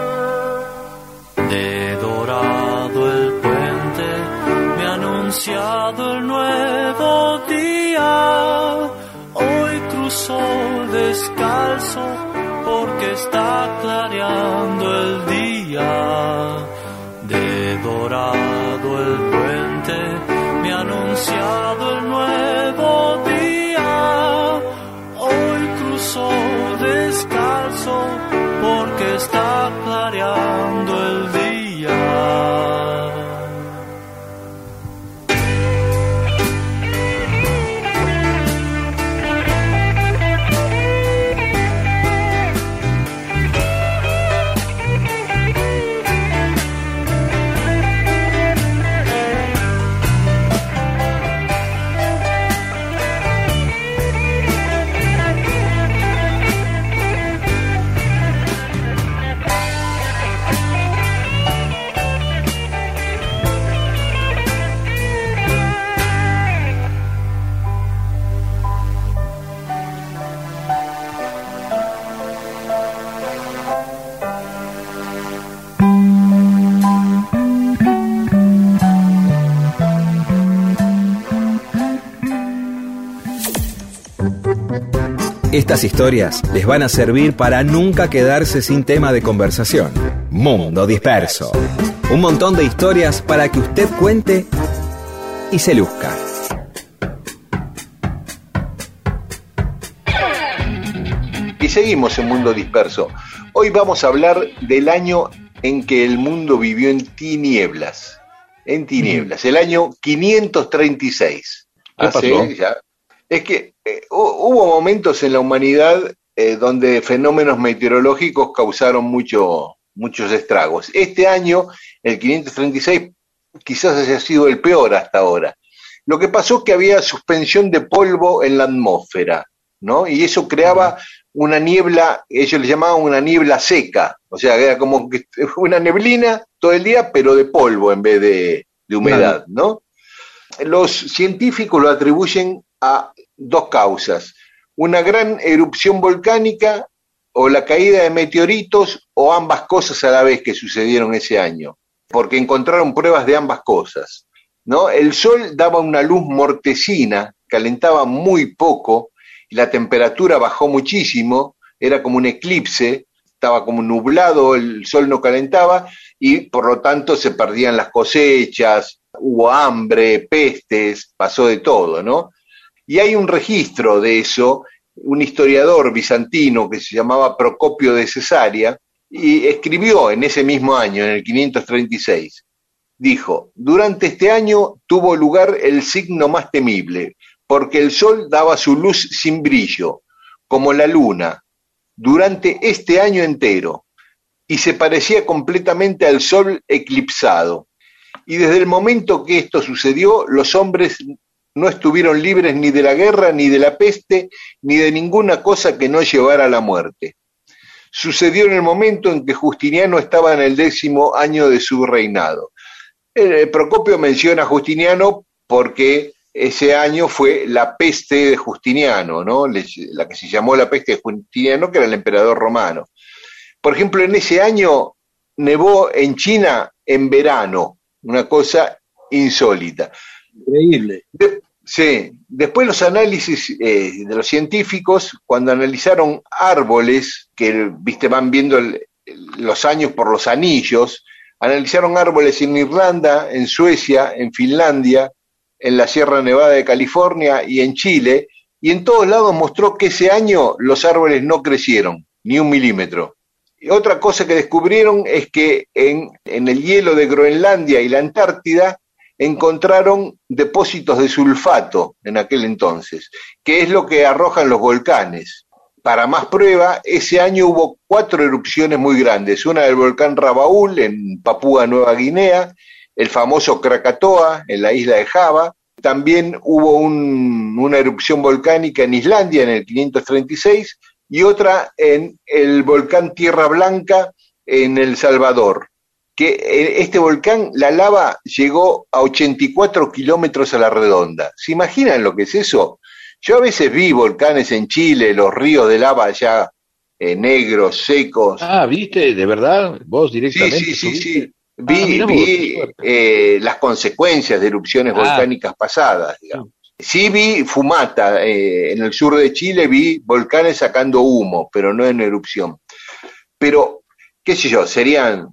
Anunciado el nuevo día. Hoy cruzó descalzo porque está clareando el día. De dorado el puente me ha anunciado el nuevo día. Hoy cruzó descalzo porque está clareando Estas historias les van a servir para nunca quedarse sin tema de conversación. Mundo Disperso. Un montón de historias para que usted cuente y se luzca. Y seguimos en Mundo Disperso. Hoy vamos a hablar del año en que el mundo vivió en tinieblas. En tinieblas, el año 536. ¿Qué Hace pasó? ya- Es que eh, hu- hubo momentos en la humanidad eh, donde fenómenos meteorológicos causaron mucho, muchos estragos. Este año, el 536, quizás haya sido el peor hasta ahora. Lo que pasó es que había suspensión de polvo en la atmósfera, ¿no? Y eso creaba una niebla, ellos le llamaban una niebla seca, o sea, era como que una neblina todo el día, pero de polvo en vez de, de humedad, ¿no? Los científicos lo atribuyen a dos causas, una gran erupción volcánica o la caída de meteoritos o ambas cosas a la vez que sucedieron ese año, porque encontraron pruebas de ambas cosas. ¿no? El sol daba una luz mortecina, calentaba muy poco, y la temperatura bajó muchísimo, era como un eclipse, estaba como nublado, el sol no calentaba y por lo tanto se perdían las cosechas, hubo hambre, pestes, pasó de todo, ¿no? Y hay un registro de eso, un historiador bizantino que se llamaba Procopio de Cesarea, y escribió en ese mismo año, en el 536, dijo, durante este año tuvo lugar el signo más temible, porque el sol daba su luz sin brillo, como la luna, durante este año entero, y se parecía completamente al sol eclipsado. Y desde el momento que esto sucedió, los hombres no estuvieron libres ni de la guerra, ni de la peste, ni de ninguna cosa que no llevara a la muerte. Sucedió en el momento en que Justiniano estaba en el décimo año de su reinado. Eh, Procopio menciona a Justiniano porque ese año fue la peste de Justiniano, ¿no? La que se llamó la peste de Justiniano, que era el emperador romano. Por ejemplo, en ese año nevó en China en verano, una cosa insólita. Increíble. Sí, después los análisis eh, de los científicos, cuando analizaron árboles, que viste, van viendo el- los años por los anillos, analizaron árboles en Irlanda, en Suecia, en Finlandia, en la Sierra Nevada de California y en Chile, y en todos lados mostró que ese año los árboles no crecieron, ni un milímetro. Y otra cosa que descubrieron es que en, en el hielo de Groenlandia y la Antártida encontraron depósitos de sulfato en aquel entonces, que es lo que arrojan los volcanes. Para más prueba, ese año hubo cuatro erupciones muy grandes, una del volcán Rabaul en Papúa Nueva Guinea, el famoso Krakatoa en la isla de Java, también hubo un- una erupción volcánica en Islandia en el 536 y otra en el volcán Tierra Blanca en El Salvador, que eh, este volcán, la lava llegó a 84 kilómetros a la redonda. ¿Se imaginan lo que es eso? Yo a veces vi volcanes en Chile, los ríos de lava allá eh, negros, secos. Ah, ¿viste? ¿De verdad? ¿Vos Sí, directamente? sí, sí, subiste? sí. Vi, Ah, vi, eh, las consecuencias de erupciones Ah. volcánicas pasadas, digamos. Sí vi fumata, eh, en el sur de Chile vi volcanes sacando humo, pero no en erupción. Pero, qué sé yo, serían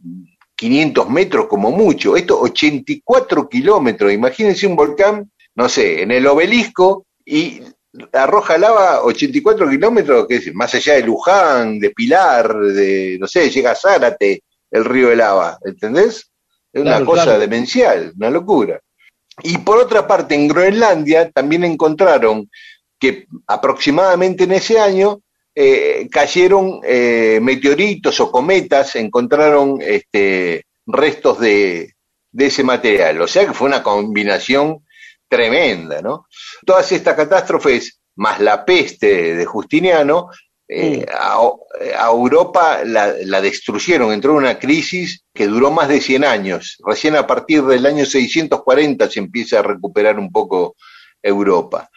500 metros como mucho, esto 84 kilómetros, imagínense un volcán, no sé, en el obelisco y arroja lava 84 kilómetros, que es más allá de Luján, de Pilar, de, no sé, llega a Zárate, el río de lava, ¿entendés? Es una cosa claro. demencial, una locura. Y por otra parte, en Groenlandia también encontraron que aproximadamente en ese año eh, cayeron eh, meteoritos o cometas, encontraron este, restos de, de ese material. O sea que fue una combinación tremenda, ¿no? Todas estas catástrofes, más la peste de Justiniano, eh, a, a Europa la, la destruyeron, entró en una crisis que duró más de 100 años. Recién a partir del año 640 se empieza a recuperar un poco Europa.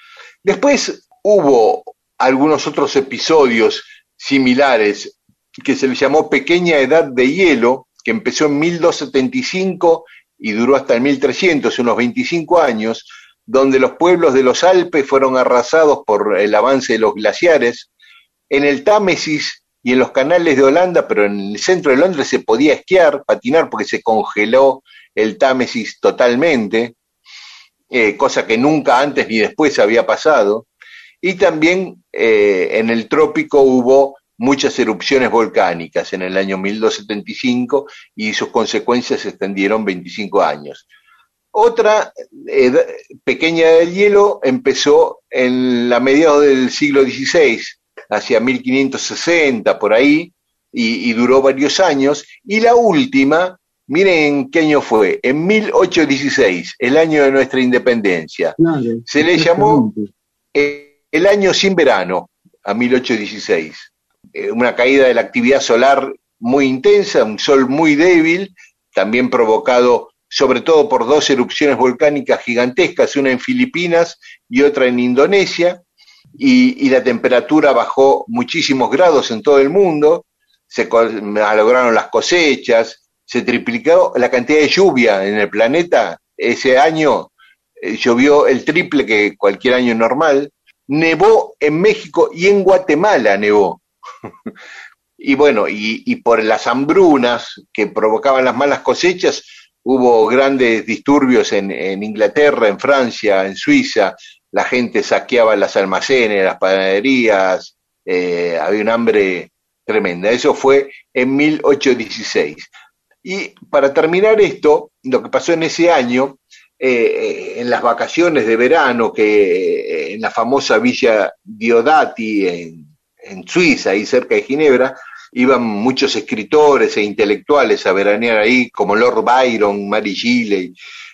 Después hubo algunos otros episodios similares que se les llamó Pequeña Edad de Hielo, que empezó en 1275 y duró hasta el 1300, unos 25 años, donde los pueblos de los Alpes fueron arrasados por el avance de los glaciares, en el Támesis y en los canales de Holanda, pero en el centro de Londres se podía esquiar, patinar, porque se congeló el Támesis totalmente, eh, cosa que nunca antes ni después había pasado. Y también eh, en el trópico hubo muchas erupciones volcánicas en el año 1275 y sus consecuencias se extendieron 25 años. Otra eh, pequeña del hielo empezó en la mediados del siglo XVI, hacia 1560 por ahí, y, y duró varios años. Y la última, miren qué año fue, en 1816, el año de nuestra independencia. Se le llamó eh, el año sin verano a 1816. Eh, una caída de la actividad solar muy intensa, un sol muy débil, también provocado sobre todo por dos erupciones volcánicas gigantescas, una en Filipinas y otra en Indonesia, y, la temperatura bajó muchísimos grados en todo el mundo, se lograron las cosechas, se triplicó la cantidad de lluvia en el planeta, ese año eh, llovió el triple que cualquier año normal, nevó en México y en Guatemala nevó. y bueno, y, y por las hambrunas que provocaban las malas cosechas, hubo grandes disturbios en, en Inglaterra, en Francia, en Suiza, la gente saqueaba las almacenes, las panaderías, eh, había un hambre tremenda. Eso fue en 1816. Y para terminar esto, lo que pasó en ese año, eh, eh, en las vacaciones de verano, que eh, en la famosa villa Diodati, en, en Suiza, ahí cerca de Ginebra, iban muchos escritores e intelectuales a veranear ahí, como Lord Byron, Mary Shelley,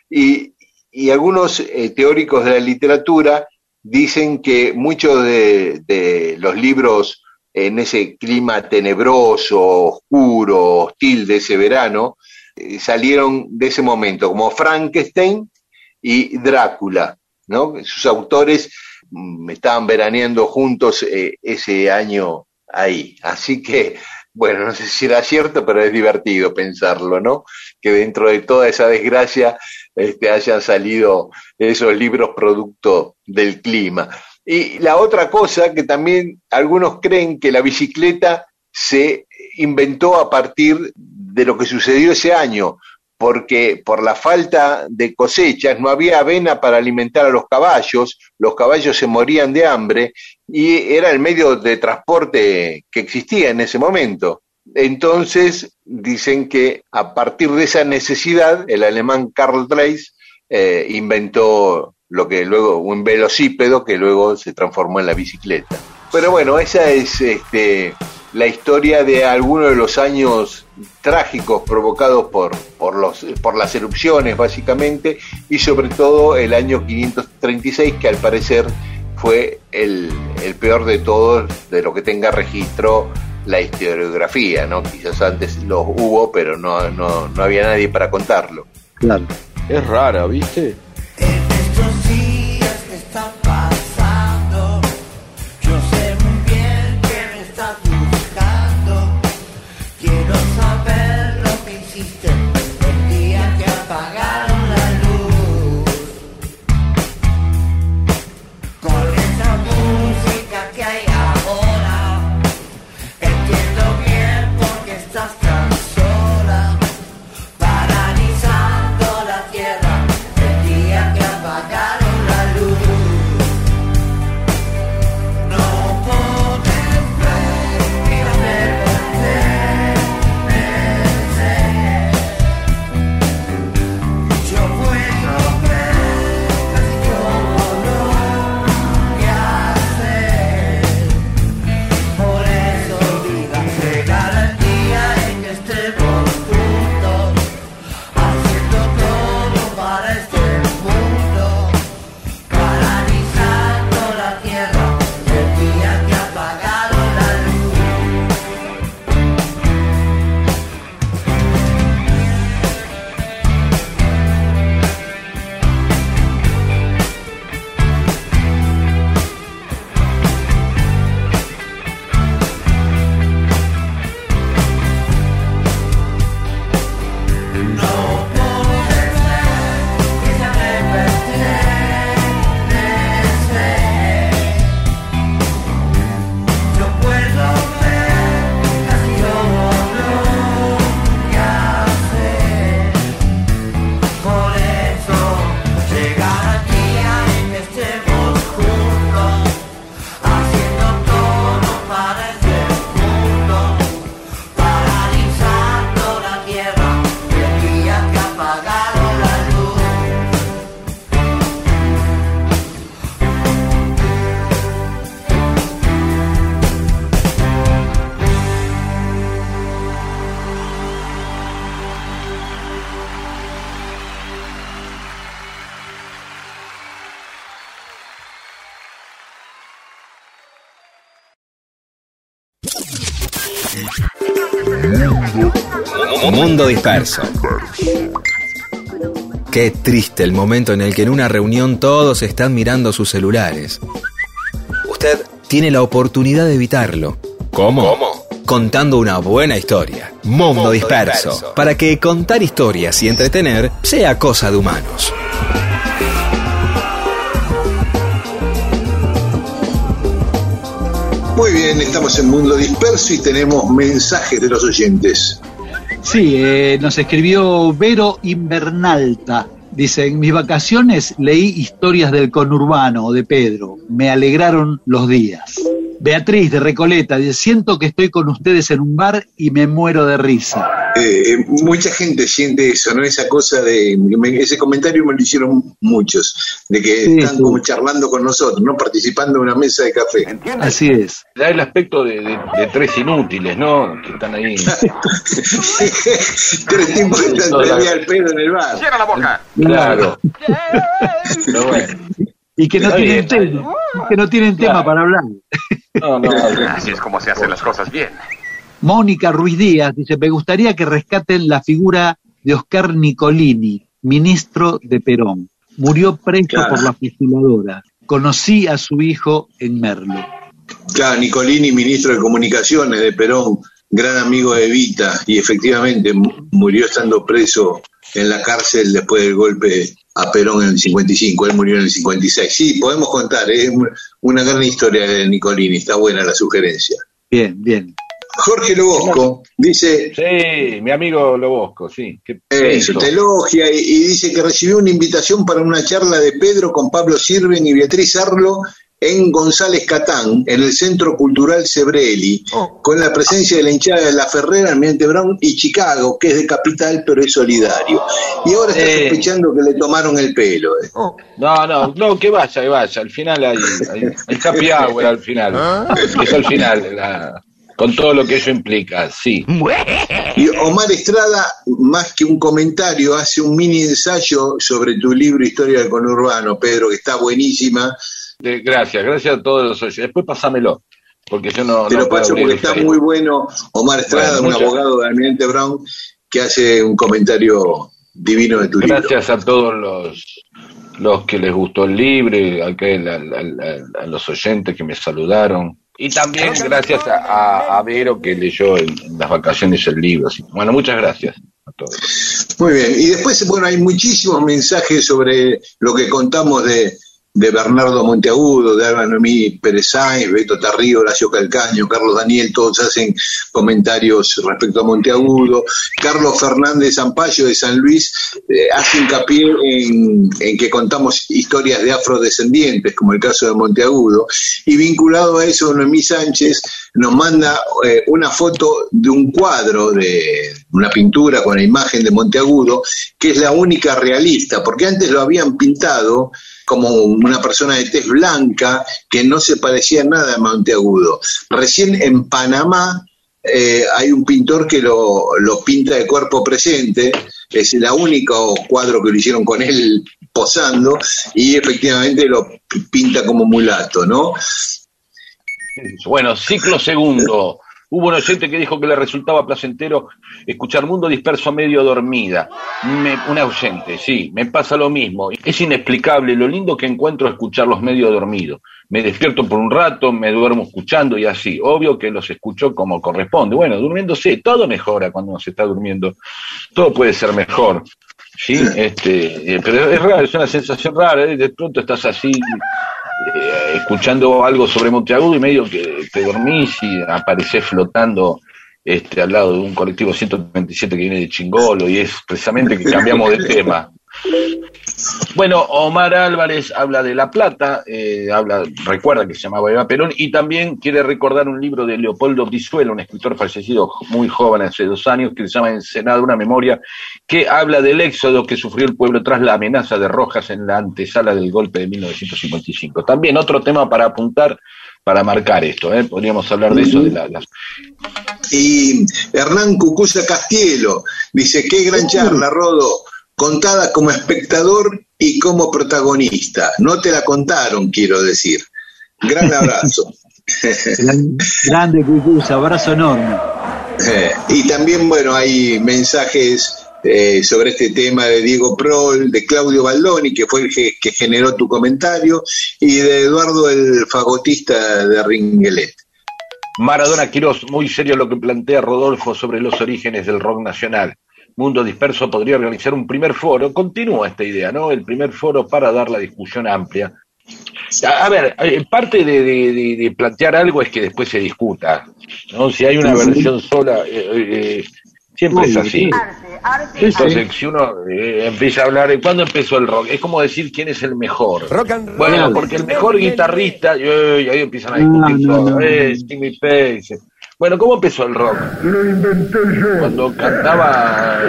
y, y algunos teóricos de la literatura dicen que muchos de, de los libros en ese clima tenebroso, oscuro, hostil de ese verano, salieron de ese momento, como Frankenstein y Drácula, ¿no? Sus autores mm, estaban veraneando juntos eh, ese año ahí. Así que, bueno, no sé si era cierto, pero es divertido pensarlo, ¿no? Que dentro de toda esa desgracia este, hayan salido esos libros producto del clima. Y la otra cosa que también algunos creen que la bicicleta se inventó a partir de lo que sucedió ese año, porque por la falta de cosechas no había avena para alimentar a los caballos, los caballos se morían de hambre y era el medio de transporte que existía en ese momento. Entonces dicen que a partir de esa necesidad el alemán Karl Dreis eh, inventó lo que luego, un velocípedo que luego se transformó en la bicicleta. Pero bueno, esa es este, la historia de algunos de los años trágicos provocados por, por, los, por las erupciones básicamente y sobre todo el año 536 que al parecer fue el, el peor de todos de lo que tenga registro la historiografía, ¿no? Quizás antes los hubo, pero no, no, no había nadie para contarlo. Claro. Es rara, ¿viste? Mundo disperso. Qué triste el momento en el que en una reunión todos están mirando sus celulares. Usted tiene la oportunidad de evitarlo. ¿Cómo? Contando una buena historia. Mundo, disperso. Para que contar historias y entretener sea cosa de humanos. Muy bien, estamos en Mundo Disperso y tenemos mensajes de los oyentes. Sí, eh, nos escribió Vero Invernalta. Dice, en mis vacaciones leí historias del conurbano de Pedro. Me alegraron los días. Beatriz de Recoleta dice, siento que estoy con ustedes en un bar y me muero de risa. Eh, mucha gente siente eso, ¿no? Esa cosa de. me- ese comentario me lo hicieron muchos, de que Sí, están sí. como charlando con nosotros, ¿no? Participando en una mesa de café. Así es. Da el aspecto de, de- de tres inútiles, ¿no? Que están ahí. Tres tipos que están todavía al pedo en el bar. Cierra la boca. Claro. Pero bueno. Y que no tienen tema, que no tienen tema para hablar. No, no, Así es como se hacen las cosas bien. Mónica Ruiz Díaz dice, me gustaría que rescaten la figura de Oscar Nicolini, ministro de Perón. Murió preso Claro. por la fusiladora. Conocí a su hijo en Merlo. Claro, Nicolini, ministro de Comunicaciones de Perón, gran amigo de Evita, y efectivamente mu- murió estando preso en la cárcel después del golpe a Perón en el 55. Él murió en el 56. Sí, podemos contar, es un- una gran historia de Nicolini, está buena la sugerencia. Bien, bien. Jorge Lobosco dice, Sí, mi amigo Lobosco, sí. ¿Qué- qué eso, hizo? te elogia y, y dice que recibió una invitación para una charla de Pedro con Pablo Sirven y Beatriz Arlo en González Catán, en el Centro Cultural Sebrelli, con la presencia de la hinchada de La Ferrera, Almirante Brown y Chicago, que es de capital pero es solidario. Y ahora está Eh. sospechando que le tomaron el pelo. eh. No, no, no, que vaya, que vaya. Al final hay, hay, hay happy hour al final. Es al final, la- con todo lo que eso implica, sí. Y Omar Estrada, más que un comentario, hace un mini ensayo sobre tu libro Historia del Conurbano, Pedro, que está buenísima. De- gracias, gracias a todos los oyentes. Después pásamelo, porque yo no. Te no lo paso porque está muy bueno. Omar Estrada, Bueno, un muchas- abogado de Almirante Brown, que hace un comentario divino de tu libro. Gracias a todos los, los que les gustó el libro, a los oyentes que me saludaron. Y también gracias a, a- Vero que leyó en, las vacaciones el libro. Bueno, muchas gracias a todos. Muy bien. Y después, bueno, hay muchísimos mensajes sobre lo que contamos de, de Bernardo Monteagudo, de Alba Noemí Pérez Sáenz, Beto Tarrío, Horacio Calcaño, Carlos Daniel, todos hacen comentarios respecto a Monteagudo. Carlos Fernández Ampayo de San Luis eh, hace hincapié en, en que contamos historias de afrodescendientes, como el caso de Monteagudo. Y vinculado a eso, Noemí Sánchez nos manda eh, una foto de un cuadro, de una pintura con la imagen de Monteagudo, que es la única realista, porque antes lo habían pintado como una persona de tez blanca que no se parecía nada a Monteagudo. Recién en Panamá eh, hay un pintor que lo, lo pinta de cuerpo presente, es el único cuadro que lo hicieron con él posando y efectivamente lo pinta como mulato, ¿no? Bueno, ciclo segundo. Hubo un oyente que dijo que le resultaba placentero escuchar Mundo Disperso medio dormida. Una oyente, sí, me pasa lo mismo. Es inexplicable lo lindo que encuentro escucharlos medio dormidos. Me despierto por un rato, me duermo escuchando y así. Obvio que los escucho como corresponde. Bueno, durmiéndose, todo mejora cuando uno se está durmiendo. Todo puede ser mejor. Sí, este, eh, pero es raro, es una sensación rara. ¿eh? De pronto estás así eh, escuchando algo sobre Monteagudo y medio que te dormís y apareces flotando este, al lado de un colectivo 137 que viene de Chingolo y es precisamente que cambiamos de tema. Bueno, Omar Álvarez habla de La Plata, eh, habla, recuerda que se llamaba Eva Perón y también quiere recordar un libro de Leopoldo Brizuela, un escritor fallecido muy joven hace dos años, que se llama Ensenada, una memoria, que habla del éxodo que sufrió el pueblo tras la amenaza de Rojas en la antesala del golpe de 1955. También otro tema para apuntar, para marcar esto, ¿eh? podríamos hablar de eso, de la- Y Hernán Cucuza Castielo dice, qué gran charla, Rodo, contada como espectador y como protagonista. No te la contaron, quiero decir. Gran abrazo. Gran- Grande Cucuza, abrazo enorme. Eh, y también, bueno, hay mensajes eh, sobre este tema de Diego Prol, de Claudio Baldoni, que fue el que, que generó tu comentario, y de Eduardo el fagotista de Ringelet. Maradona Quirós, muy serio lo que plantea Rodolfo sobre los orígenes del rock nacional. Mundo Disperso podría organizar un primer foro, continúa esta idea, ¿no? El primer foro para dar la discusión amplia. A, a ver, eh, parte de, de- de- de plantear algo es que después se discuta, ¿no? Si hay una versión sola, eh, eh, siempre es así. sí. Entonces, si uno eh, empieza a hablar de cuándo empezó el rock, es como decir quién es el mejor. Bueno, porque el mejor guitarrista, y, ahí empiezan a discutir No, no, todo, no. eh, Jimmy Page. Bueno, ¿cómo empezó el rock? Cuando cantaba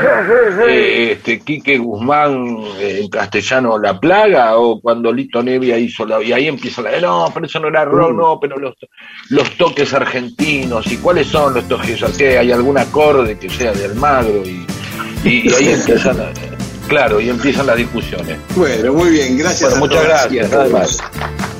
eh, este Quique Guzmán eh, en castellano La Plaga o cuando Lito Nevia hizo la... Y ahí empieza la... No, pero eso no era rock, no, pero los, los toques argentinos y cuáles son los toques, ¿qué? ¿Hay algún acorde que sea de Almagro? Y, y, y ahí empiezan... la- Claro, y empiezan las discusiones. Bueno, muy bien, gracias. Bueno, a muchas todos. gracias, nada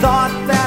thought that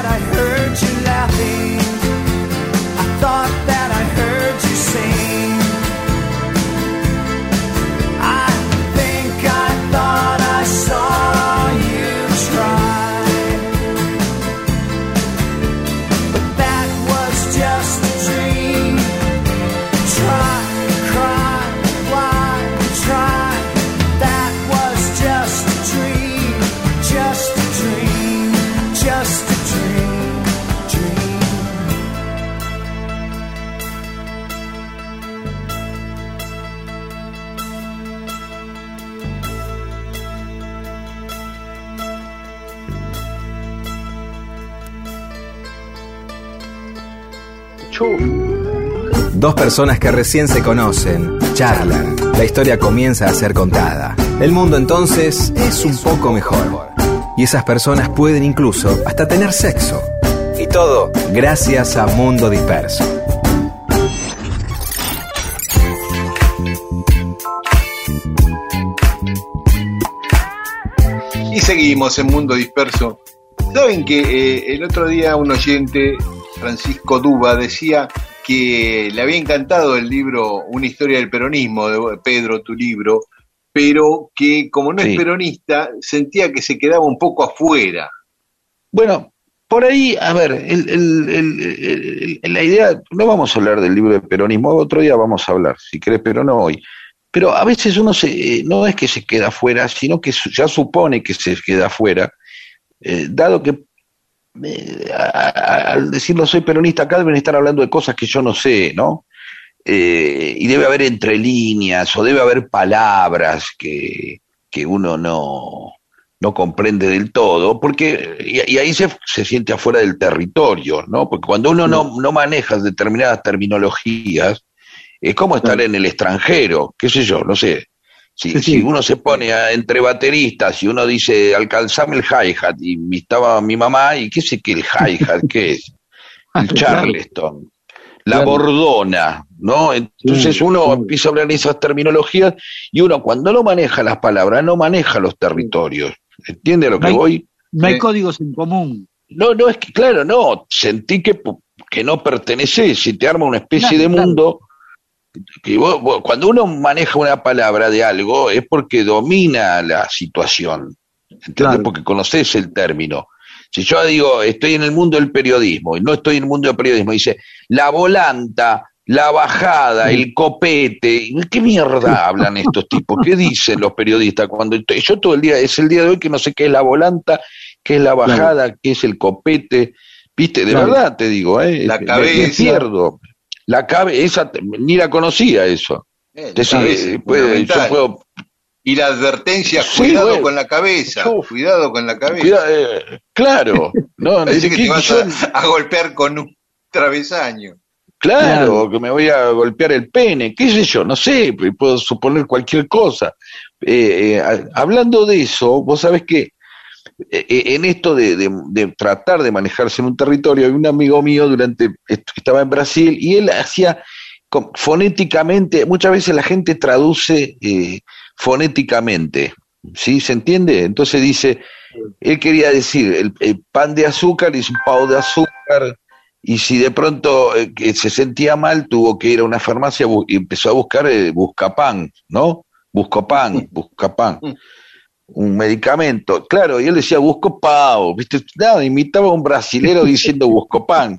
Dos personas que recién se conocen, charlan, la historia comienza a ser contada. El mundo entonces es un poco mejor. Y esas personas pueden incluso hasta tener sexo. Y todo gracias a Mundo Disperso. Y seguimos en Mundo Disperso. Saben que eh, el otro día un oyente, Francisco Duba, decía que le había encantado el libro Una historia del peronismo, de Pedro, tu libro, pero que como no Sí. es peronista, sentía que se quedaba un poco afuera. Bueno, por ahí, a ver, el- el- el- la idea, no vamos a hablar del libro de peronismo, otro día vamos a hablar, si querés, pero no hoy. Pero a veces uno se, eh, no es que se queda afuera, sino que ya supone que se queda afuera, eh, dado que eh, al decirlo soy peronista acá deben estar hablando de cosas que yo no sé, ¿no? Eh, y debe haber entre líneas o debe haber palabras que, que uno no, no comprende del todo, porque y, y ahí se, se siente afuera del territorio, ¿no? Porque cuando uno no, no maneja determinadas terminologías, es como estar en el extranjero, qué sé yo, no sé. Si, Sí, sí. si uno se pone a- entre bateristas y uno dice, alcanzame el hi-hat, y mi- estaba mi mamá, y qué sé qué el hi-hat, qué es, el charleston, la Claro. bordona, ¿no? Entonces Sí, uno empieza a hablar en esas terminologías y uno cuando no maneja las palabras, no maneja los territorios. ¿Entiende a lo No que hay- voy? No hay códigos en común. No, no, es que, claro, no, sentí que, que no perteneces, se te arma una especie Claro, de claro. Mundo. Que vos- vos- cuando uno maneja una palabra de algo es porque domina la situación, ¿entendés? Claro. Porque conoces el término. Si yo digo, estoy en el mundo del periodismo y no estoy en el mundo del periodismo, dice, la volanta, la bajada, el copete, ¿qué mierda hablan estos tipos? ¿Qué dicen los periodistas cuando estoy- yo todo el día, es el día de hoy que no sé qué es la volanta, qué es la bajada, qué es el copete, viste, de Claro. verdad te digo, ¿eh? La me cabeza. pierdo. La cabeza, ni la conocía eso. Eh, cabeza puede- yo puedo Y la advertencia, Sí, cuidado bueno. con la cabeza, cuidado con la cabeza. Cuida- eh, claro, no, Parece que ¿qué- te vas yo- a, a golpear con un travesaño. Claro, que me voy a golpear el pene, qué sé yo, no sé, puedo suponer cualquier cosa. Eh, eh, hablando de eso, vos sabés que eh, eh, en esto de, de- de tratar de manejarse en un territorio, hay un amigo mío durante est- estaba en Brasil y él hacía con- fonéticamente, muchas veces la gente traduce eh, fonéticamente, ¿sí? ¿Se entiende? Entonces dice, él quería decir, el, el pan de azúcar es un pao de azúcar, y si de pronto eh, se sentía mal, tuvo que ir a una farmacia y empezó a buscar eh, buscapan, ¿no? Buscopan, buscapan, un medicamento. Claro, y él decía busco pao, ¿viste? Nada, imitaba a un brasilero diciendo buscopan.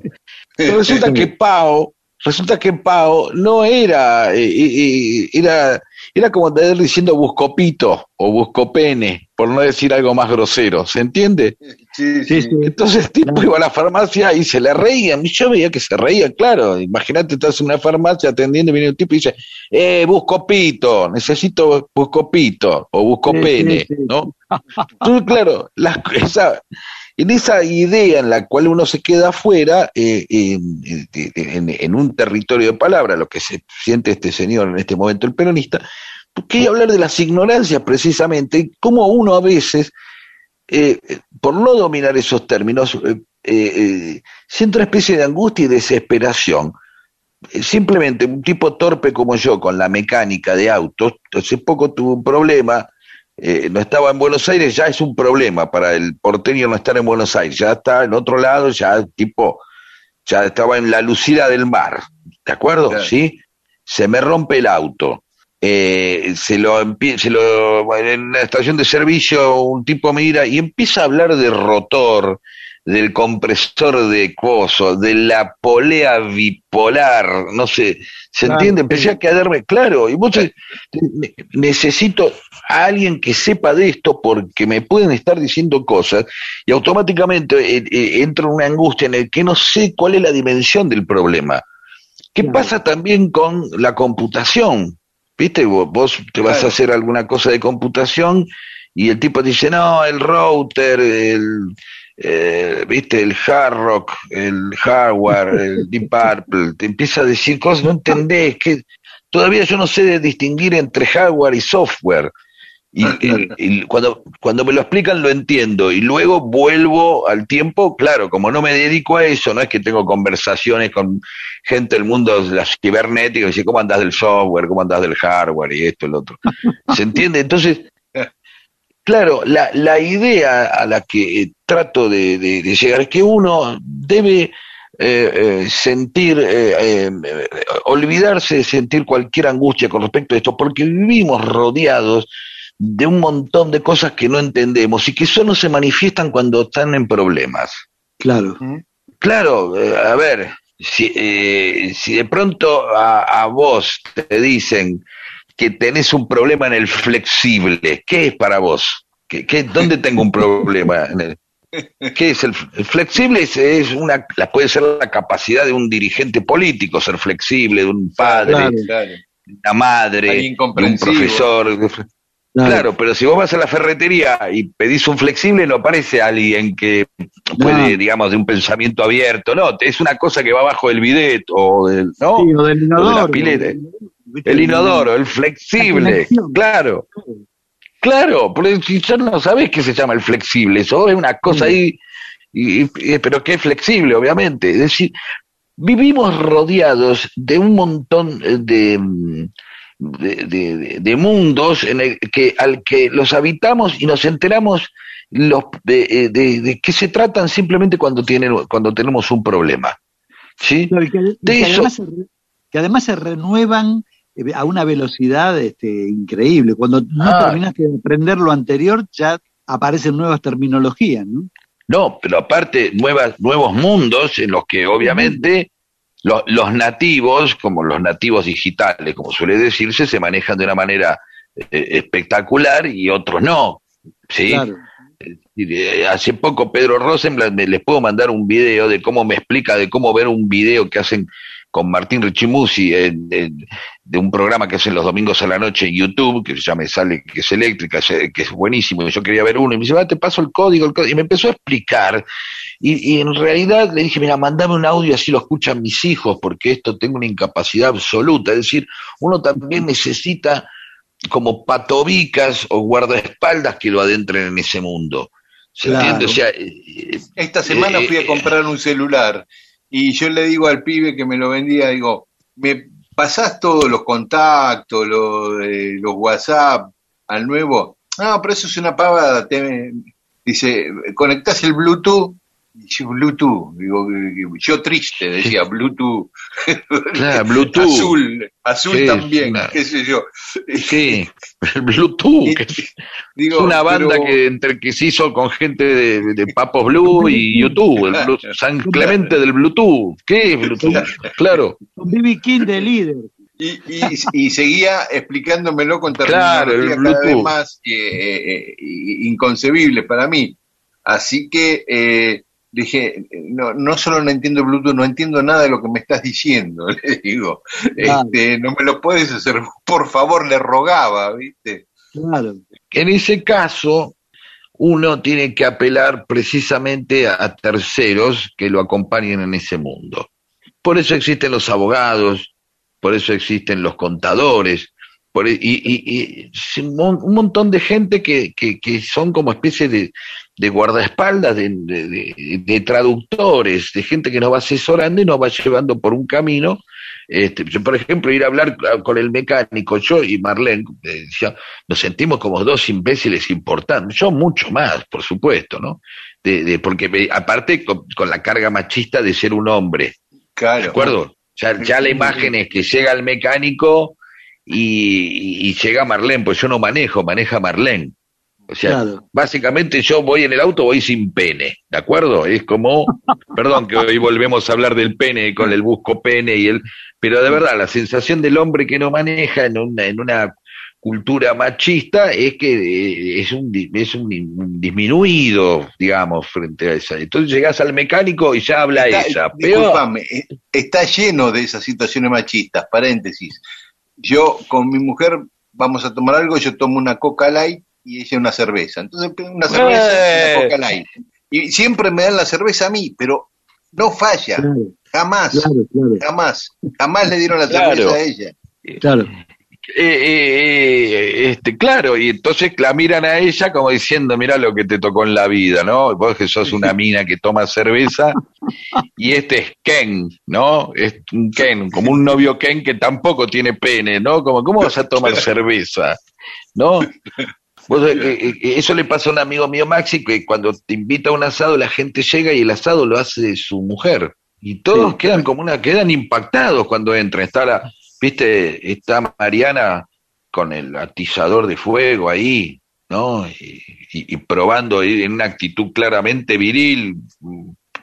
Pero resulta que pao, resulta que pao no era, eh, eh, eh, era, era como andar diciendo buscopito o buscopene, por no decir algo más grosero, ¿se entiende? Sí, Sí, sí. Entonces el tipo iba a la farmacia y se le reían. Y yo veía que se reía, claro. Imagínate, estás en una farmacia atendiendo y viene un tipo y dice, eh, busco pito, necesito busco pito o busco Sí, sí, pene, sí. ¿no? Entonces, claro, las- esa, en esa idea en la cual uno se queda afuera, eh, en, en- en un territorio de palabra, lo que se siente este señor en este momento, el peronista, quería hablar de las ignorancias precisamente, y cómo uno a veces eh, eh, por no dominar esos términos, eh, eh, eh, siento una especie de angustia y desesperación. Eh, Simplemente un tipo torpe como yo, con la mecánica de autos, hace poco tuvo un problema, eh, no estaba en Buenos Aires, ya es un problema para el porteño no estar en Buenos Aires, ya está en otro lado, ya el tipo, ya estaba en la lucida del mar, ¿de acuerdo? Claro. ¿Sí? Se me rompe el auto, eh, se lo se lo en la estación de servicio un tipo mira y empieza a hablar de rotor, del compresor de coso, de la polea bipolar, no sé, ¿se Claro, entiende? Empecé a quedarme claro, y vos ne- necesito a alguien que sepa de esto porque me pueden estar diciendo cosas y automáticamente eh, eh, entro en una angustia en el que no sé cuál es la dimensión del problema. ¿Qué pasa también con la computación? ¿Viste? Vos, vos te vas Claro. a hacer alguna cosa de computación y el tipo dice, no, el router, el, eh, ¿viste? El hard rock, el hardware, el deep purple, te empieza a decir cosas, no entendés, que todavía yo no sé de distinguir entre hardware y software. Y, y- y cuando, cuando me lo explican lo entiendo y luego vuelvo al tiempo, claro, como no me dedico a eso, no es que tengo conversaciones con gente del mundo de las cibernéticas, y dice, ¿cómo andás del software? ¿Cómo andás del hardware? Y esto y lo otro. ¿Se entiende? Entonces, claro, la, la idea a la que trato de, de- de llegar es que uno debe eh, eh, sentir, eh, eh, eh, olvidarse de sentir cualquier angustia con respecto a esto, porque vivimos rodeados de un montón de cosas que no entendemos y que solo se manifiestan cuando están en problemas. Claro. Claro, eh, a ver, si, eh, si de pronto a, a vos te dicen que tenés un problema en el flexible, ¿qué es para vos? ¿Qué, qué- dónde tengo un problema? En el- ¿Qué es el, el flexible? Es, es una, la, puede ser la capacidad de un dirigente político, ser flexible, de un padre, Claro. Claro. de una madre, de un profesor. Claro. Claro, pero si vos vas a la ferretería y pedís un flexible, no aparece alguien que puede, No. digamos, de un pensamiento abierto, no, es una cosa que va abajo del bidet o del, ¿no? Sí, o del O de inodoro. la pileta. ¿Viste? El inodoro, el flexible, claro. Claro, pero si ya no sabés qué se llama el flexible, eso es una cosa ahí, y, y- pero que es flexible, obviamente. Es decir, vivimos rodeados de un montón de, mm, de, de- de- mundos en el que, al que los habitamos y nos enteramos los, de, eh, de- qué se tratan simplemente cuando, tienen, cuando tenemos un problema. ¿Sí? Claro, y que, y De que eso- además se, re- que además se renuevan eh, a una velocidad este, increíble. Cuando no Ah. terminaste de aprender lo anterior, ya aparecen nuevas terminologías, ¿no? No, pero aparte, nuevas, nuevos mundos en los que obviamente lo- los nativos, como los nativos digitales, como suele decirse, se manejan de una manera eh, espectacular y otros no. ¿sí? Claro. Eh, Hace poco Pedro Rosenblatt, me- les puedo mandar un video de cómo me explica de cómo ver un video que hacen con Martín Richimusi de un programa que hacen los domingos a la noche en YouTube, que ya me sale que es eléctrica, que es buenísimo, y yo quería ver uno, y me dice, "Va, te paso el código, el código", y me empezó a explicar, y, y en realidad le dije, mira, mandame un audio así lo escuchan mis hijos, porque esto tengo una incapacidad absoluta, es decir, uno también necesita como patobicas o guardaespaldas que lo adentren en ese mundo. ¿Se Claro. entiende? O sea, eh, Esta semana eh, fui a eh, comprar un celular y yo le digo al pibe que me lo vendía, digo, ¿me pasás todos los contactos, los, eh, los WhatsApp al nuevo? No, pero eso es una pavada. te- dice, ¿conectás el Bluetooth? Bluetooth, digo, yo triste, decía Bluetooth. Claro, Bluetooth. Azul, azul Sí, también, una- qué sé yo. Sí, Bluetooth. que es Digo, una banda pero- que entre que se hizo con gente de, de Papos Blue y YouTube, el Blu- San Clemente del Bluetooth. ¿Qué es Bluetooth? Claro. Con BB King de líder. Y, y, y seguía explicándomelo con Claro, el terminología cada vez Bluetooth. más eh, eh, inconcebible para mí. Así que eh, dije, no, no solo no entiendo Bluetooth, no entiendo nada de lo que me estás diciendo, le digo. Claro. Este, no me lo puedes hacer, por favor, le rogaba, ¿viste? Claro. En ese caso, uno tiene que apelar precisamente a, a terceros que lo acompañen en ese mundo. Por eso existen los abogados, por eso existen los contadores, por, e- y, y- y es un mon- un montón de gente que, que, que son como especie de, de guardaespaldas, de, de- traductores, de gente que nos va asesorando y nos va llevando por un camino. Este, yo, por ejemplo, ir a hablar con el mecánico, yo y Marlene, decía, nos sentimos como dos imbéciles importantes, yo mucho más, por supuesto, ¿no? De, de- porque me- aparte con, con la carga machista de ser un hombre, Claro. ¿de acuerdo? Ya, ya la imagen es que llega el mecánico y, y- llega Marlene, pues yo no manejo, maneja Marlene. O sea, Claro. básicamente yo voy en el auto, voy sin pene, ¿de acuerdo? Es como, perdón que hoy volvemos a hablar del pene con el busco pene y el, pero de verdad la sensación del hombre que no maneja en una, en una cultura machista es que eh, es un es un, di- un disminuido, digamos, frente a esa. Entonces llegás al mecánico y ya habla Está- ella. Peor. discúlpame, eh, está lleno de esas situaciones machistas, paréntesis. Yo con mi mujer vamos a tomar algo, yo tomo una Coca Light y ella una cerveza. Entonces una cerveza y Eh. una Coca Light. Y siempre me dan la cerveza a mí, pero no falla, Claro, jamás, claro, claro. jamás, jamás le dieron la Claro. cerveza a ella. Claro. Eh, eh, eh, este, claro, y entonces la miran a ella como diciendo, mira lo que te tocó en la vida, ¿no? Vos que sos una mina que toma cerveza, y este es Ken, ¿no? Es un Ken, como un novio Ken que tampoco tiene pene, ¿no? Como, ¿cómo vas a tomar cerveza? ¿No? Vos, eh, eh, eso le pasa a un amigo mío, Maxi, que cuando te invita a un asado, la gente llega y el asado lo hace su mujer. Y todos Sí. quedan como una, quedan impactados cuando entran. Está la, viste, está Mariana con el atizador de fuego ahí, ¿no? Y, y- y probando en una actitud claramente viril,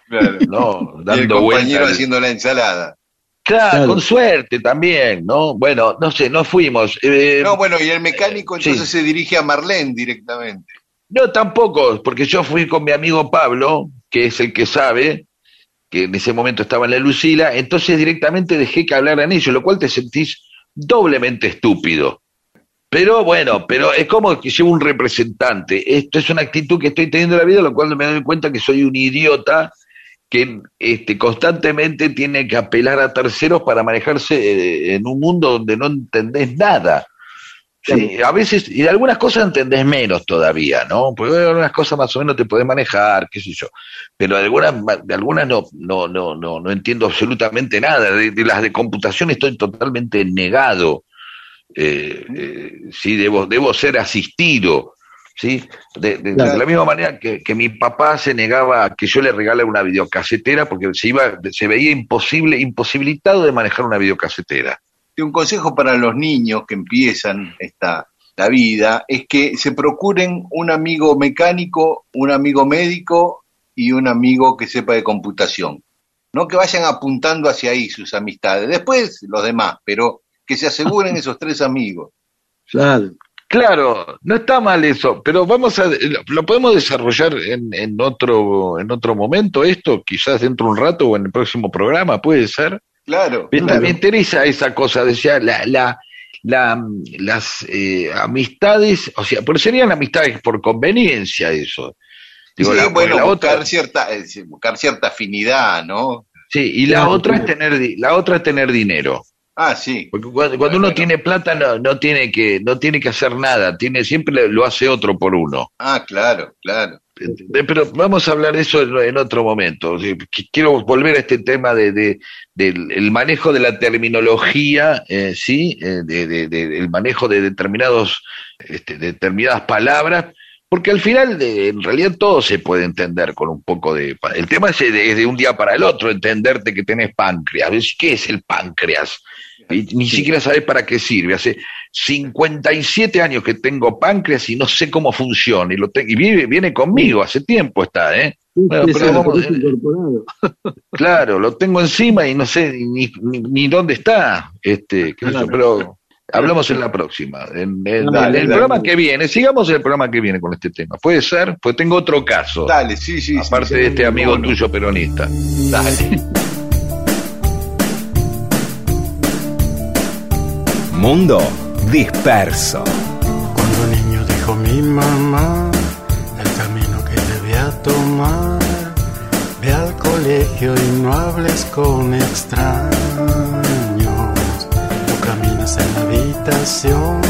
Claro. ¿no? Y el Dando compañero haciendo la ensalada. Claro, Claro. con suerte también, ¿no? Bueno, no sé, no fuimos. Eh, No, bueno, y el mecánico sí. entonces se dirige a Marlene directamente. No, tampoco, porque yo fui con mi amigo Pablo, que es el que sabe, que en ese momento estaba en la Lucila, entonces directamente dejé que hablaran ellos, lo cual te sentís doblemente estúpido. Pero bueno, pero es como que llevo un representante. Esto es una actitud que estoy teniendo en la vida, lo cual me doy cuenta que soy un idiota que este, constantemente tiene que apelar a terceros para manejarse eh, en un mundo donde no entendés nada. Sí, a veces, y de algunas cosas entendés menos todavía, ¿no? Porque algunas cosas más o menos te podés manejar, qué sé yo. Pero de algunas, de algunas no, no, no, no, no entiendo absolutamente nada. De, de las de computación estoy totalmente negado. Eh, eh, sí, debo, debo ser asistido. ¿sí? De, de- de la misma manera que, que mi papá se negaba a que yo le regale una videocasetera porque se iba, se veía imposible, imposibilitado de manejar una videocasetera. Y un consejo para los niños que empiezan esta la vida es que se procuren un amigo mecánico, un amigo médico y un amigo que sepa de computación. No que vayan apuntando hacia ahí sus amistades. Después los demás, pero que se aseguren esos tres amigos. Claro. Claro, no está mal eso, pero vamos a, lo- lo podemos desarrollar en, en otro, en otro momento esto, quizás dentro de un rato o en el próximo programa, puede ser. Claro. Me, me interesa esa cosa, decía, la, la, la, las eh, amistades, o sea, pero serían amistades por conveniencia eso. Digo, Sí, la, bueno, la buscar, otra, cierta, eh, buscar cierta afinidad, ¿no? sí, y la otra es tener, la otra es tener dinero. Ah, sí. Porque cuando, cuando uno tiene plata no, no tiene que, no tiene que hacer nada, tiene, siempre lo hace otro por uno. Ah, claro, claro. Pero vamos a hablar de eso en, en otro momento. Quiero volver a este tema de, de- del el manejo de la terminología, eh, sí, Eh, de, de- de- el manejo de determinados, este, determinadas palabras, porque al final, de- en realidad, todo se puede entender con un poco de. El tema es de, es de un día para el otro, entenderte que tenés páncreas. ¿Qué es el páncreas? Y ni siquiera sabes para qué sirve. Hace 57 años que tengo páncreas y no sé cómo funciona. Y, lo y viene, viene conmigo, hace tiempo está, ¿eh? Bueno, Ese pero vamos, es incorporado. claro, lo tengo encima y no sé ni, ni, ni dónde está. Este, qué sé yo, pero hablamos en la próxima. En, en- Dale, en el dale. programa que viene, sigamos el programa que viene con este tema. ¿Puede ser? Pues tengo otro caso. Dale, sí, sí. Aparte sí, de este amigo tuyo peronista. Dale. Mundo disperso. Cuando niño dijo mi mamá el camino que debía tomar. Ve al colegio y no hables con extraños. Tú caminas en la habitación,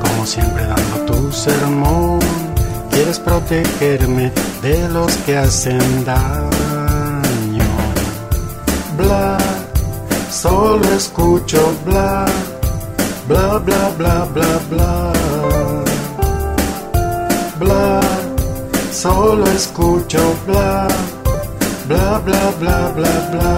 como siempre dando tu sermón. Quieres protegerme de los que hacen daño. Bla, solo escucho bla bla bla bla bla bla. Bla. Solo escucho bla. Bla bla bla bla bla.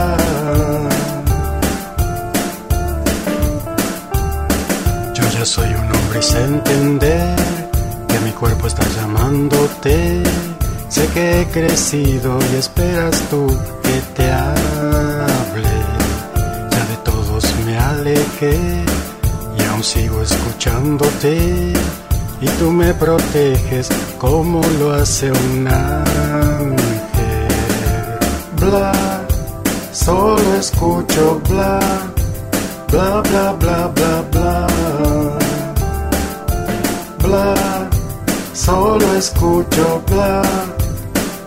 Yo ya soy un hombre y sé entender que mi cuerpo está llamándote. Sé que he crecido y esperas tú que te hable. Ya de todos me alejé y aún sigo escuchándote y tú me proteges como lo hace un ángel. Bla, solo escucho bla, bla bla bla bla bla. Bla, solo escucho bla,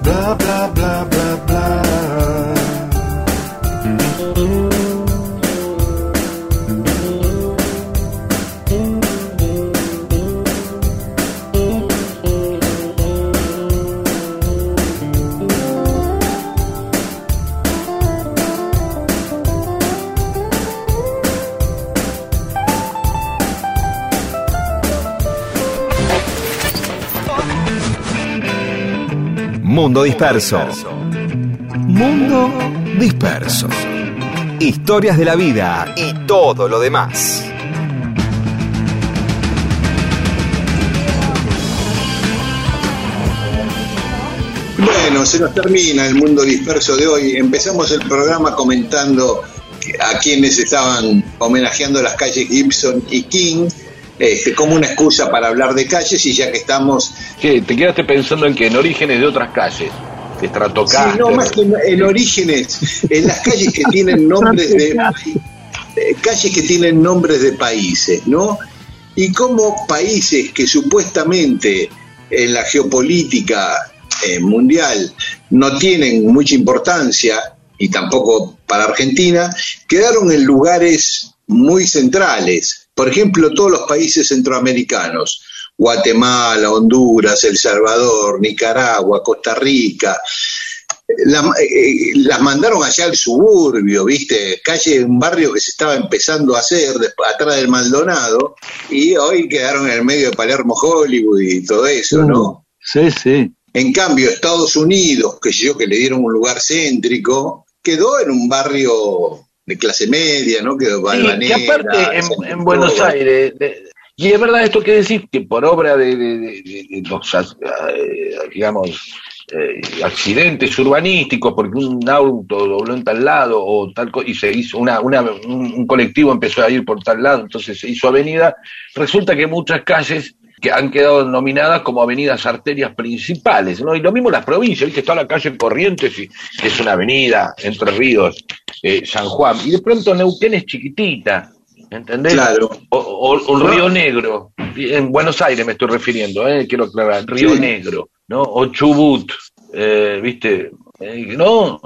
bla bla bla bla bla. Mundo disperso. Mundo disperso. Historias de la vida y todo lo demás. Bueno, se nos termina el mundo disperso de hoy. Empezamos el programa comentando a quienes estaban homenajeando las calles Gibson y King este, como una excusa para hablar de calles y ya que estamos... ¿Qué? ¿Te quedaste pensando en que en orígenes de otras calles? De Sí, no, más que en, en orígenes, en las calles que tienen nombres de... eh, calles que tienen nombres de países, ¿no? Y como países que supuestamente en la geopolítica eh, mundial no tienen mucha importancia, y tampoco para Argentina, quedaron en lugares muy centrales. Por ejemplo, todos los países centroamericanos, Guatemala, Honduras, El Salvador, Nicaragua, Costa Rica, la- eh, las mandaron allá al suburbio, ¿viste? Calle, un barrio que se estaba empezando a hacer atrás del Maldonado, y hoy quedaron en el medio de Palermo, Hollywood y todo eso, ¿no? Sí, sí. En cambio, Estados Unidos, que yo, que le dieron un lugar céntrico, quedó en un barrio de clase media, ¿no? Quedó Sí, que aparte en, Buenos. Aires, de- y es verdad esto que decís, que por obra de, los, eh, digamos, eh, accidentes urbanísticos porque un auto dobló en tal lado o tal y se hizo una, una- un, un colectivo empezó a ir por tal lado, entonces se hizo avenida. Resulta que muchas calles que han quedado nominadas como avenidas arterias principales, ¿no? Y lo mismo las provincias, ¿viste? Está la calle Corrientes, y, que es una avenida, Entre Ríos, eh, San Juan, y de pronto Neuquén es chiquitita, ¿entendés? Claro. O, o- o Río Negro, en Buenos Aires me estoy refiriendo, ¿eh? quiero aclarar, Río Sí. Negro, ¿no? O Chubut, eh, ¿viste? Eh, ¿No?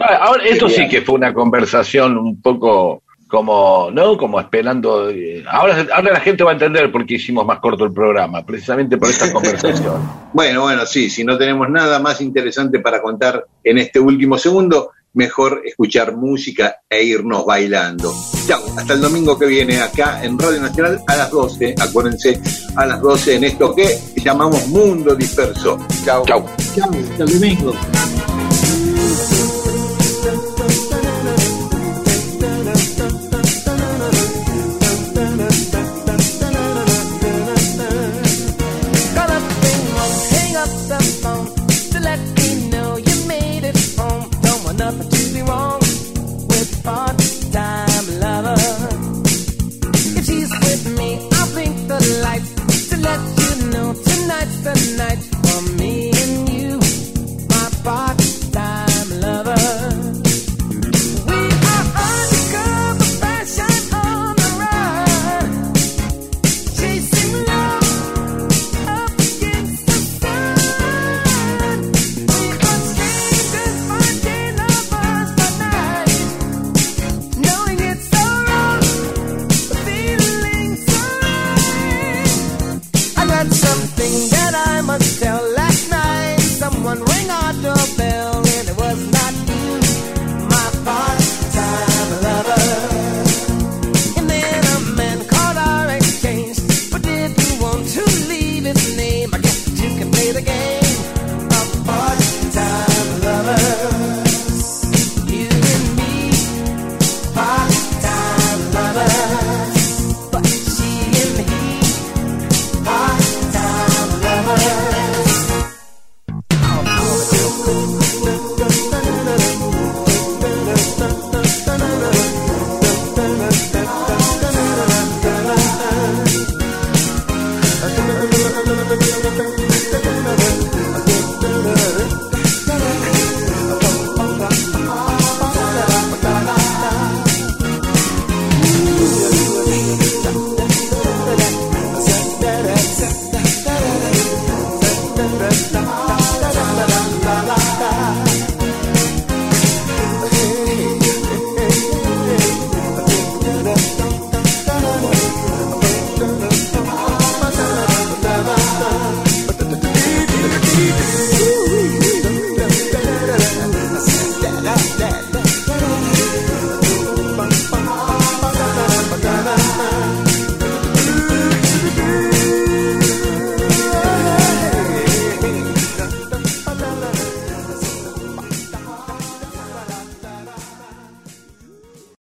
Ahora, esto sí que fue una conversación un poco como, ¿no? Como esperando. eh, ahora, ahora la gente va a entender por qué hicimos más corto el programa, precisamente por esta conversación. Bueno, bueno, sí, si no tenemos nada más interesante para contar en este último segundo, mejor escuchar música e irnos bailando. Chao, hasta el domingo que viene acá en Radio Nacional a las 12, acuérdense, a las 12 en esto que llamamos Mundo Disperso. Chao. Chao. Chao, hasta el domingo.